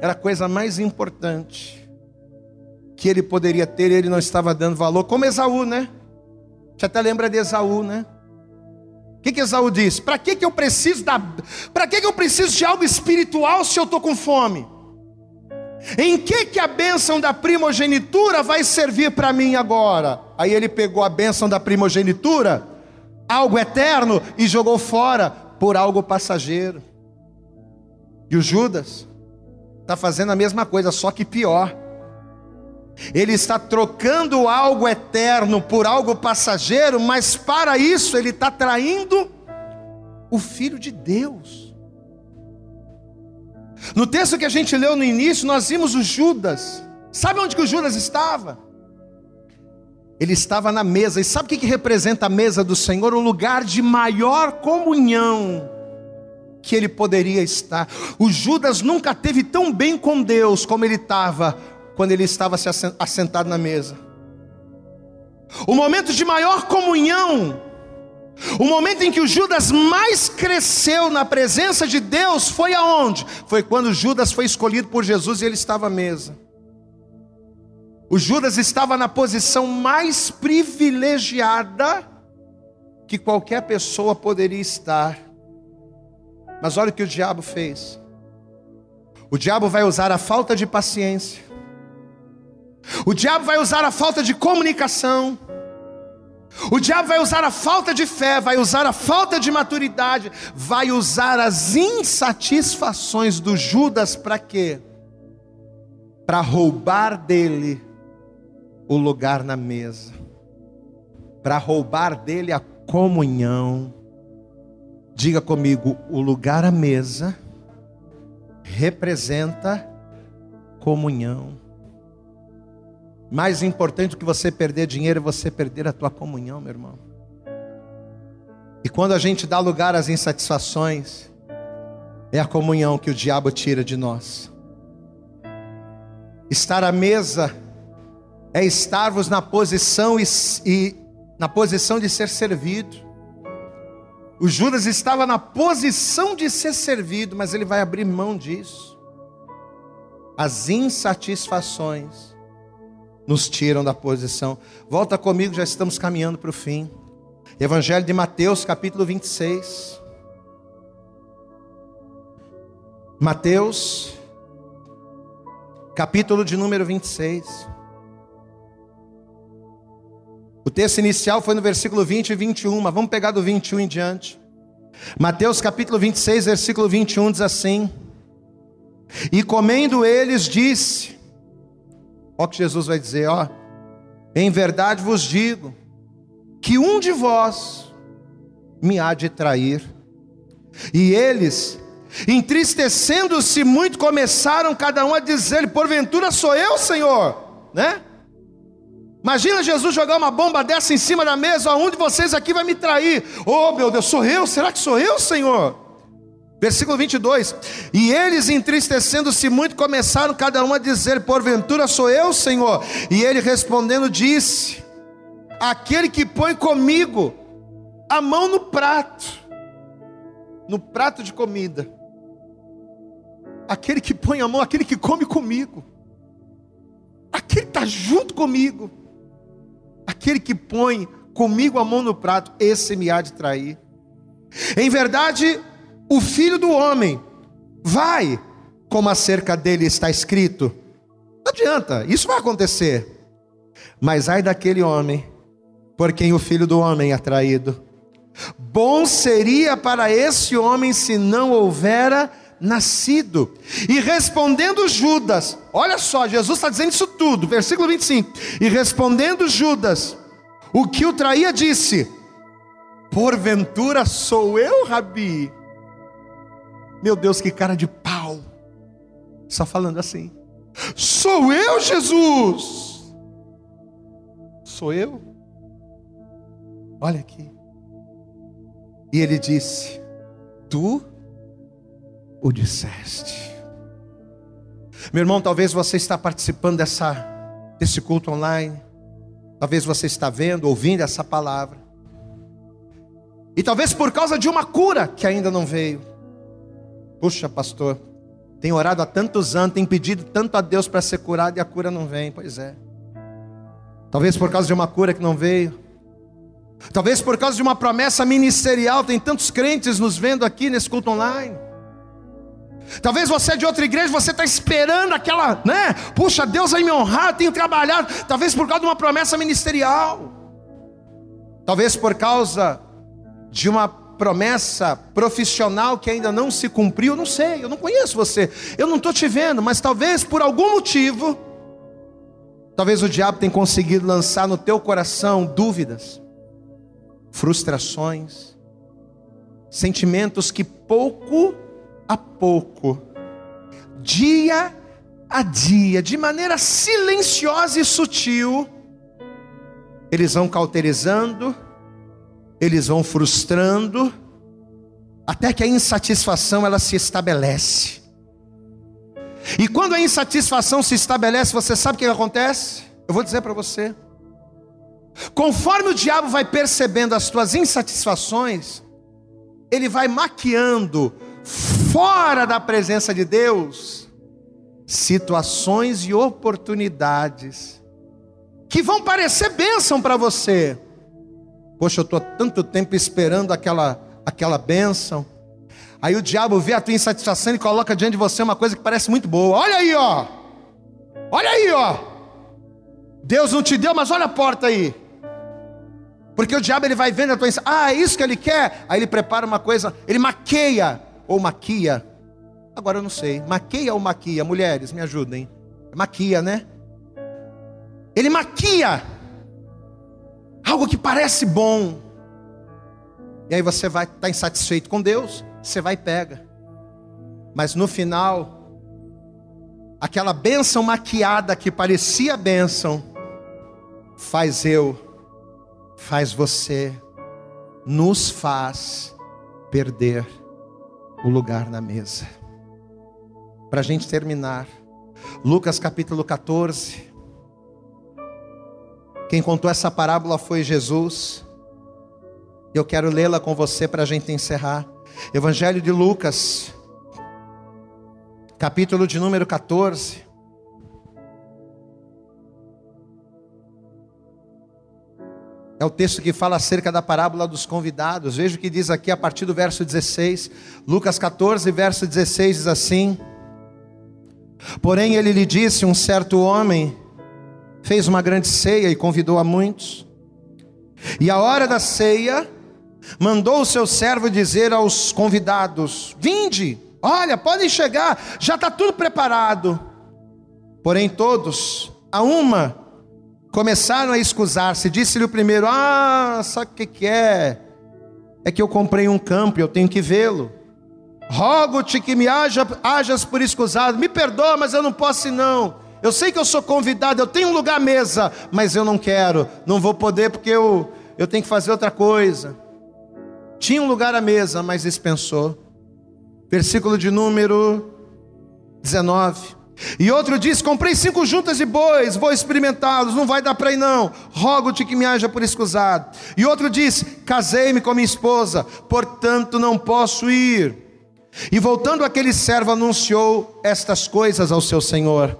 era a coisa mais importante que ele poderia ter, ele não estava dando valor, como Esaú, né? Você até lembra de Esaú, né? O que, que Esaú disse? Para que, que eu preciso da. Para que, que eu preciso de algo espiritual se eu estou com fome? Em que que a bênção da primogenitura vai servir para mim agora? Aí ele pegou a bênção da primogenitura, algo eterno, e jogou fora por algo passageiro. E o Judas está fazendo a mesma coisa, só que pior. Ele está trocando algo eterno por algo passageiro, mas para isso ele está traindo o Filho de Deus. No texto que a gente leu no início, nós vimos o Judas. Sabe onde que o Judas estava? Ele estava na mesa. E sabe o que, representa a mesa do Senhor? O lugar de maior comunhão que ele poderia estar. O Judas nunca teve tão bem com Deus como ele estava quando ele estava assentado na mesa. O momento de maior comunhão o momento em que o Judas mais cresceu na presença de Deus foi aonde? Foi quando Judas foi escolhido por Jesus e ele estava à mesa. O Judas estava na posição mais privilegiada que qualquer pessoa poderia estar. Mas olha o que o diabo fez. O diabo vai usar a falta de paciência. O diabo vai usar a falta de comunicação. O diabo vai usar a falta de fé, vai usar a falta de maturidade, vai usar as insatisfações do Judas para quê? Para roubar dele o lugar na mesa, para roubar dele a comunhão. Diga comigo, o lugar à mesa representa comunhão. Mais importante do que você perder dinheiro é você perder a tua comunhão, meu irmão. E quando a gente dá lugar às insatisfações, é a comunhão que o diabo tira de nós. Estar à mesa é estarmos na posição e, e na posição de ser servido. O Judas estava na posição de ser servido, mas ele vai abrir mão disso. As insatisfações nos tiram da posição. Volta comigo, já estamos caminhando para o fim. Evangelho de Mateus, capítulo 26. Mateus, capítulo de número 26. O texto inicial foi no versículo 20 e 21, mas vamos pegar do 21 em diante. Mateus capítulo 26, versículo 21 diz assim: E comendo eles, disse: Ó, que Jesus vai dizer, ó, em verdade vos digo, que um de vós me há de trair. E eles, entristecendo-se muito, começaram cada um a dizer: Porventura sou eu, Senhor, né? Imagina Jesus jogar uma bomba dessa em cima da mesa, um de vocês aqui vai me trair. Oh meu Deus, sou eu? Será que sou eu, Senhor? Versículo 22: E eles entristecendo-se muito, começaram cada um a dizer: Porventura sou eu, Senhor? E ele respondendo disse: Aquele que põe comigo a mão no prato, no prato de comida, aquele que põe a mão, aquele que come comigo, aquele que está junto comigo, aquele que põe comigo a mão no prato, esse me há de trair. Em verdade, o filho do homem vai, como acerca dele está escrito. Não adianta, isso vai acontecer. Mas ai daquele homem, por quem o filho do homem é traído. Bom seria para esse homem se não houvera nascido. E respondendo Judas, olha só, Jesus está dizendo isso tudo, versículo 25. E respondendo Judas, o que o traía disse: Porventura sou eu, Rabi? Meu Deus, que cara de pau. Só falando assim. Sou eu, Jesus. Sou eu? Olha aqui. E ele disse: Tu o disseste. Meu irmão, talvez você está participando dessa desse culto online. Talvez você está vendo, ouvindo essa palavra. E talvez por causa de uma cura que ainda não veio. Puxa, pastor, tem orado há tantos anos, tem pedido tanto a Deus para ser curado e a cura não vem. Pois é. Talvez por causa de uma cura que não veio. Talvez por causa de uma promessa ministerial, tem tantos crentes nos vendo aqui nesse culto online. Talvez você é de outra igreja, você está esperando aquela, né? Puxa, Deus vai me honrar, tenho trabalhado. Talvez por causa de uma promessa ministerial. Talvez por causa de uma promessa profissional que ainda não se cumpriu, não sei, eu não conheço você, eu não estou te vendo, mas talvez por algum motivo, talvez o diabo tenha conseguido lançar no teu coração dúvidas, frustrações, sentimentos que pouco a pouco, dia a dia, de maneira silenciosa e sutil, eles vão cauterizando, eles vão frustrando, até que a insatisfação ela se estabelece. E quando a insatisfação se estabelece, você sabe o que acontece? Eu vou dizer para você. Conforme o diabo vai percebendo as tuas insatisfações, ele vai maquiando fora da presença de Deus situações e oportunidades que vão parecer bênção para você, Poxa, eu estou tanto tempo esperando aquela, aquela bênção. Aí o diabo vê a tua insatisfação e coloca diante de você uma coisa que parece muito boa. Olha aí, ó. Olha aí, ó. Deus não te deu, mas olha a porta aí. Porque o diabo ele vai vendo a tua insatisfação. Ah, é isso que ele quer. Aí ele prepara uma coisa, ele maqueia ou maquia. Agora eu não sei. Maqueia ou maquia? Mulheres, me ajudem. Maquia, né? Ele maquia algo que parece bom. E aí você vai estar tá insatisfeito com Deus, você vai e pega. Mas no final, aquela bênção maquiada que parecia bênção, faz eu, faz você, nos faz perder o lugar na mesa. Para a gente terminar, Lucas capítulo 14. Quem contou essa parábola foi Jesus. Eu quero lê-la com você para a gente encerrar. Evangelho de Lucas, capítulo de número 14. É o texto que fala acerca da parábola dos convidados. Veja o que diz aqui a partir do verso 16. Lucas 14, verso 16 diz assim: Porém ele lhe disse: Um certo homem fez uma grande ceia e convidou a muitos. E a hora da ceia, mandou o seu servo dizer aos convidados: Vinde, olha, podem chegar, já está tudo preparado. Porém, todos, a uma, começaram a escusar-se. Disse-lhe o primeiro: Ah, sabe o que, que é? É que eu comprei um campo e eu tenho que vê-lo. Rogo-te que me haja, hajas por escusado. Me perdoa, mas eu não posso não. Eu sei que eu sou convidado, eu tenho um lugar à mesa, mas eu não quero, não vou poder porque eu, eu tenho que fazer outra coisa. Tinha um lugar à mesa, mas dispensou. Versículo de número 19. E outro diz: Comprei cinco juntas de bois, vou experimentá-los, não vai dar para ir não. Rogo-te que me haja por escusado. E outro diz: Casei-me com minha esposa, portanto não posso ir. E voltando aquele servo anunciou estas coisas ao seu senhor.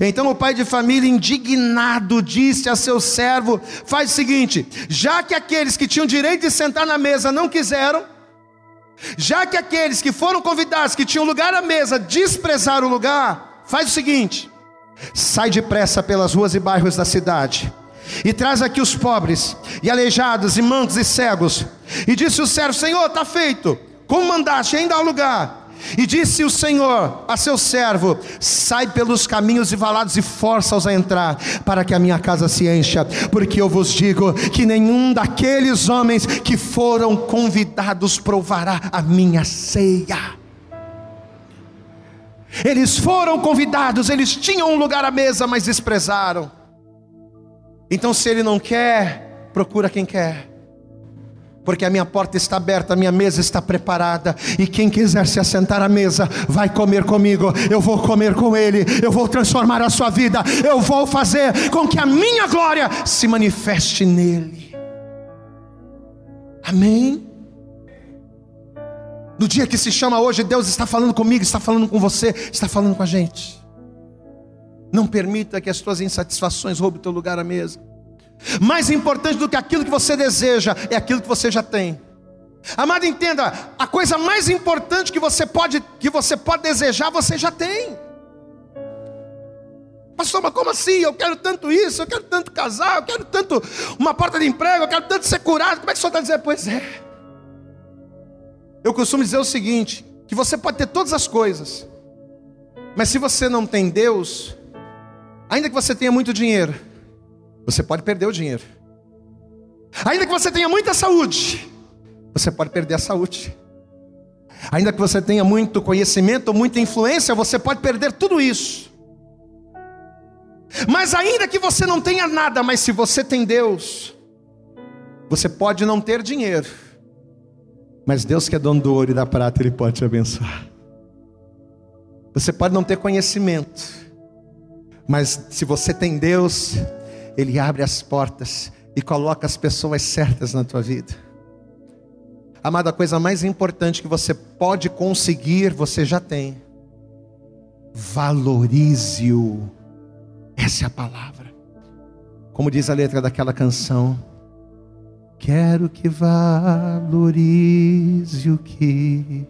Então o pai de família, indignado, disse a seu servo: Faz o seguinte, já que aqueles que tinham direito de sentar na mesa não quiseram, já que aqueles que foram convidados, que tinham lugar à mesa, desprezaram o lugar, Faz o seguinte: sai depressa pelas ruas e bairros da cidade, e traz aqui os pobres, e aleijados, e mantos e cegos. E disse o servo: Senhor, está feito, como mandaste, ainda há lugar. E disse o Senhor a seu servo: Sai pelos caminhos e valados e força-os a entrar, para que a minha casa se encha, porque eu vos digo que nenhum daqueles homens que foram convidados provará a minha ceia. Eles foram convidados, eles tinham um lugar à mesa, mas desprezaram. Então, se ele não quer, procura quem quer. Porque a minha porta está aberta, a minha mesa está preparada, e quem quiser se assentar à mesa, vai comer comigo, eu vou comer com ele, eu vou transformar a sua vida, eu vou fazer com que a minha glória se manifeste nele. Amém? No dia que se chama hoje, Deus está falando comigo, está falando com você, está falando com a gente. Não permita que as tuas insatisfações roubem o teu lugar à mesa. Mais importante do que aquilo que você deseja é aquilo que você já tem. Amado, entenda, a coisa mais importante que você pode que você pode desejar, você já tem. Pastor, mas como assim? Eu quero tanto isso, eu quero tanto casar, eu quero tanto uma porta de emprego, eu quero tanto ser curado. Como é que o senhor está dizendo? Pois é. Eu costumo dizer o seguinte: que você pode ter todas as coisas, mas se você não tem Deus, ainda que você tenha muito dinheiro, você pode perder o dinheiro. Ainda que você tenha muita saúde, você pode perder a saúde. Ainda que você tenha muito conhecimento, muita influência, você pode perder tudo isso. Mas ainda que você não tenha nada, mas se você tem Deus, você pode não ter dinheiro, mas Deus que é dono do ouro e da prata, Ele pode te abençoar. Você pode não ter conhecimento, mas se você tem Deus, Ele abre as portas e coloca as pessoas certas na tua vida. Amada, a coisa mais importante que você pode conseguir, você já tem. Valorize-o. Essa é a palavra. Como diz a letra daquela canção. Quero que valorize o que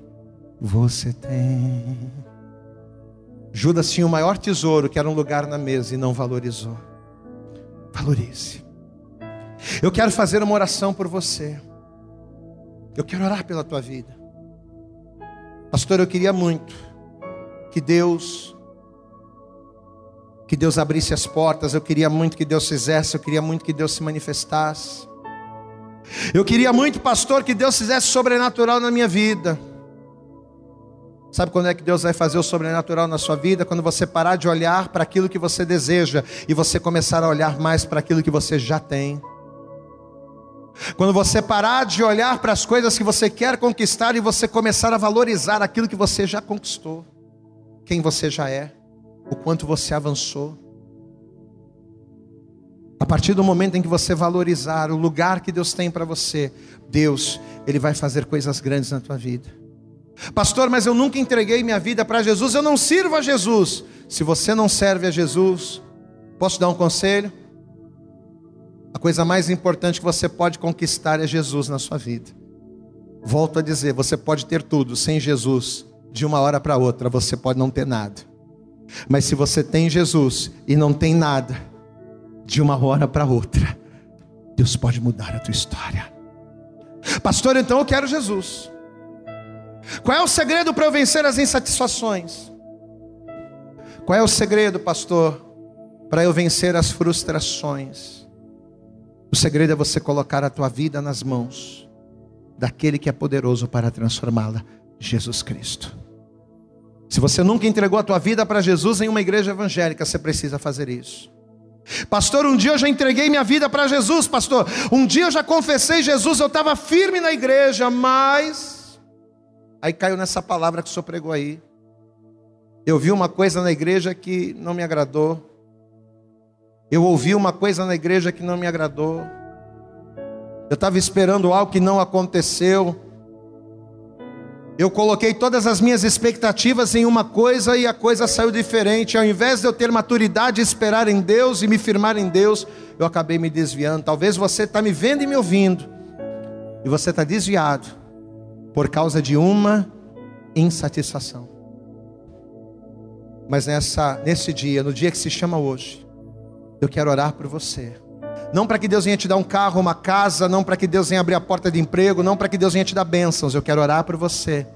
você tem. Judas tinha o maior tesouro, que era um lugar na mesa, e não valorizou. Valorize. Eu quero fazer uma oração por você. Eu quero orar pela tua vida. Pastor, eu queria muito que Deus que Deus abrisse as portas, eu queria muito que Deus fizesse, eu queria muito que Deus se manifestasse. Eu queria muito, pastor, que Deus fizesse sobrenatural na minha vida. Sabe quando é que Deus vai fazer o sobrenatural na sua vida? Quando você parar de olhar para aquilo que você deseja e você começar a olhar mais para aquilo que você já tem. Quando você parar de olhar para as coisas que você quer conquistar e você começar a valorizar aquilo que você já conquistou, quem você já é, o quanto você avançou. A partir do momento em que você valorizar o lugar que Deus tem para você, Deus, Ele vai fazer coisas grandes na tua vida. Pastor, mas eu nunca entreguei minha vida para Jesus, eu não sirvo a Jesus. Se você não serve a Jesus, posso dar um conselho? A coisa mais importante que você pode conquistar é Jesus na sua vida. Volto a dizer, você pode ter tudo sem Jesus, de uma hora para outra você pode não ter nada. Mas se você tem Jesus e não tem nada, de uma hora para outra, Deus pode mudar a tua história. Pastor, então eu quero Jesus. Qual é o segredo para eu vencer as insatisfações? Qual é o segredo, pastor, para eu vencer as frustrações? O segredo é você colocar a tua vida nas mãos daquele que é poderoso para transformá-la, Jesus Cristo. Se você nunca entregou a tua vida para Jesus em uma igreja evangélica, você precisa fazer isso. Pastor, um dia eu já entreguei minha vida para Jesus, pastor. Um dia eu já confessei Jesus, eu estava firme na igreja, mas Aí caiu nessa palavra que o senhor pregou aí. Eu vi uma coisa na igreja que não me agradou. Eu ouvi uma coisa na igreja que não me agradou. Eu estava esperando algo que não aconteceu. Eu coloquei todas as minhas expectativas em uma coisa e a coisa saiu diferente. Ao invés de eu ter maturidade e esperar em Deus e me firmar em Deus, eu acabei me desviando. Talvez você está me vendo e me ouvindo, e você está desviado por causa de uma insatisfação. Mas nessa, nesse dia, no dia que se chama hoje, eu quero orar por você. Não para que Deus venha te dar um carro, uma casa, não para que Deus venha abrir a porta de emprego, não para que Deus venha te dar bênçãos. Eu quero orar por você.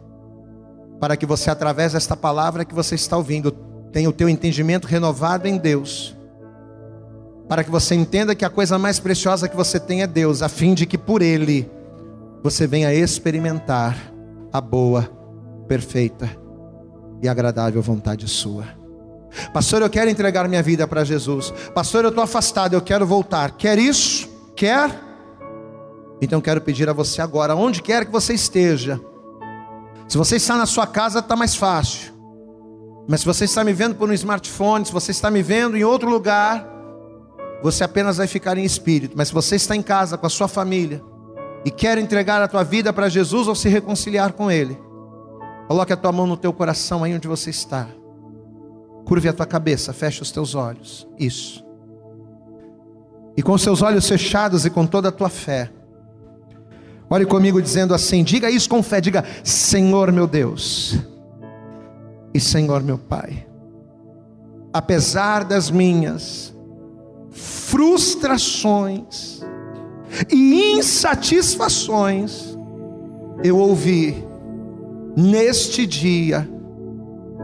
Para que você, através desta palavra que você está ouvindo, tenha o teu entendimento renovado em Deus. Para que você entenda que a coisa mais preciosa que você tem é Deus, a fim de que por Ele você venha experimentar a boa, perfeita e agradável vontade sua. Pastor, eu quero entregar minha vida para Jesus. Pastor, eu estou afastado, eu quero voltar. Quer isso? Quer? Então quero pedir a você agora, onde quer que você esteja. Se você está na sua casa, está mais fácil. Mas se você está me vendo por um smartphone, se você está me vendo em outro lugar, você apenas vai ficar em espírito. Mas se você está em casa com a sua família, e quer entregar a tua vida para Jesus ou se reconciliar com Ele, coloque a tua mão no teu coração aí onde você está. Curve a tua cabeça, feche os teus olhos. Isso. E com seus olhos fechados e com toda a tua fé, ore comigo dizendo assim: diga isso com fé, diga, Senhor meu Deus e Senhor meu Pai, apesar das minhas frustrações, e insatisfações, eu ouvi neste dia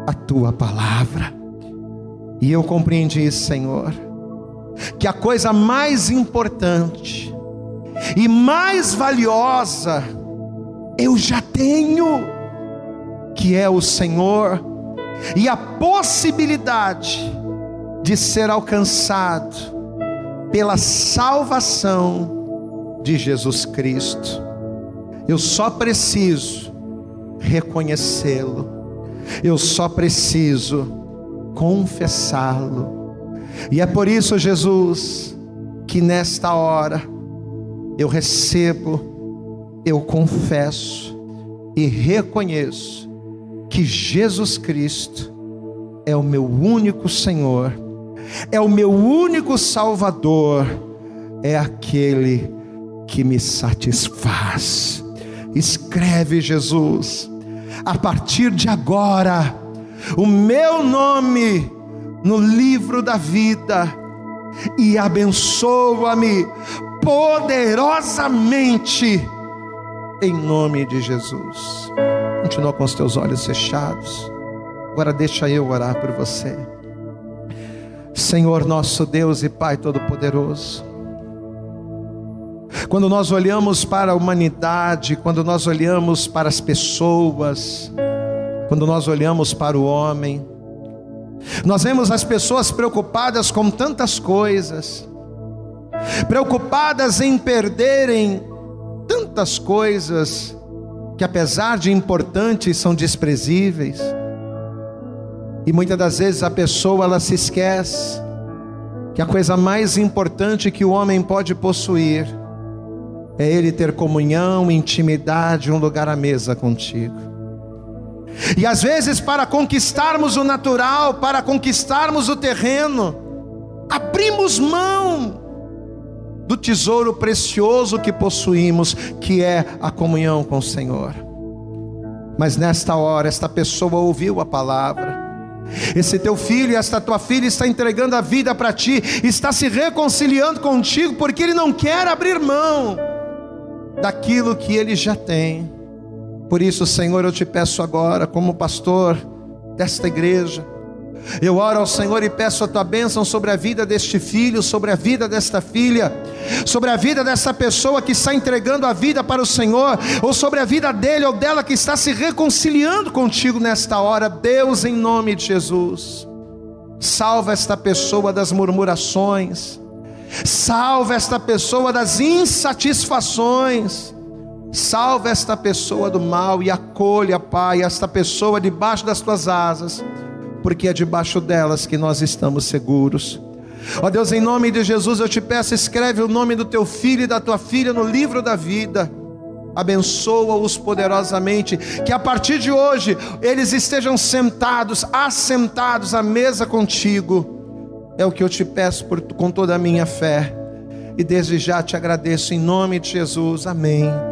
a tua palavra. E eu compreendi, Senhor, que a coisa mais importante e mais valiosa eu já tenho, que é o Senhor, e a possibilidade de ser alcançado pela salvação de Jesus Cristo. Eu só preciso reconhecê-lo. Eu só preciso confessá-lo. E é por isso, Jesus, que nesta hora eu recebo, eu confesso e reconheço que Jesus Cristo é o meu único Senhor, é o meu único Salvador, é aquele que me satisfaz. Escreve, Jesus, a partir de agora, o meu nome no livro da vida e abençoa-me poderosamente em nome de Jesus. Continua com os teus olhos fechados. Agora deixa eu orar por você. Senhor nosso Deus e Pai todo-poderoso. Quando nós olhamos para a humanidade, quando nós olhamos para as pessoas, quando nós olhamos para o homem. Nós vemos as pessoas preocupadas com tantas coisas, preocupadas em perderem tantas coisas que, apesar de importantes, são desprezíveis. E muitas das vezes a pessoa ela se esquece que a coisa mais importante que o homem pode possuir é ele ter comunhão, intimidade, um lugar à mesa contigo. E às vezes, para conquistarmos o natural, para conquistarmos o terreno, abrimos mão do tesouro precioso que possuímos, que é a comunhão com o Senhor. Mas nesta hora, esta pessoa ouviu a palavra, esse teu filho, esta tua filha está entregando a vida para ti, está se reconciliando contigo, porque ele não quer abrir mão daquilo que ele já tem. Por isso, Senhor, eu te peço agora, como pastor desta igreja, eu oro ao Senhor e peço a tua bênção sobre a vida deste filho, sobre a vida desta filha, sobre a vida dessa pessoa que está entregando a vida para o Senhor, ou sobre a vida dele ou dela que está se reconciliando contigo nesta hora. Deus, em nome de Jesus, salva esta pessoa das murmurações, salva esta pessoa das insatisfações. Salva esta pessoa do mal e acolha, Pai, esta pessoa debaixo das tuas asas porque é debaixo delas que nós estamos seguros. Ó Deus, em nome de Jesus, eu te peço, escreve o nome do teu filho e da tua filha no livro da vida. Abençoa-os poderosamente, que a partir de hoje eles estejam sentados, assentados à mesa contigo. É o que eu te peço por, com toda a minha fé. E desde já te agradeço em nome de Jesus. Amém.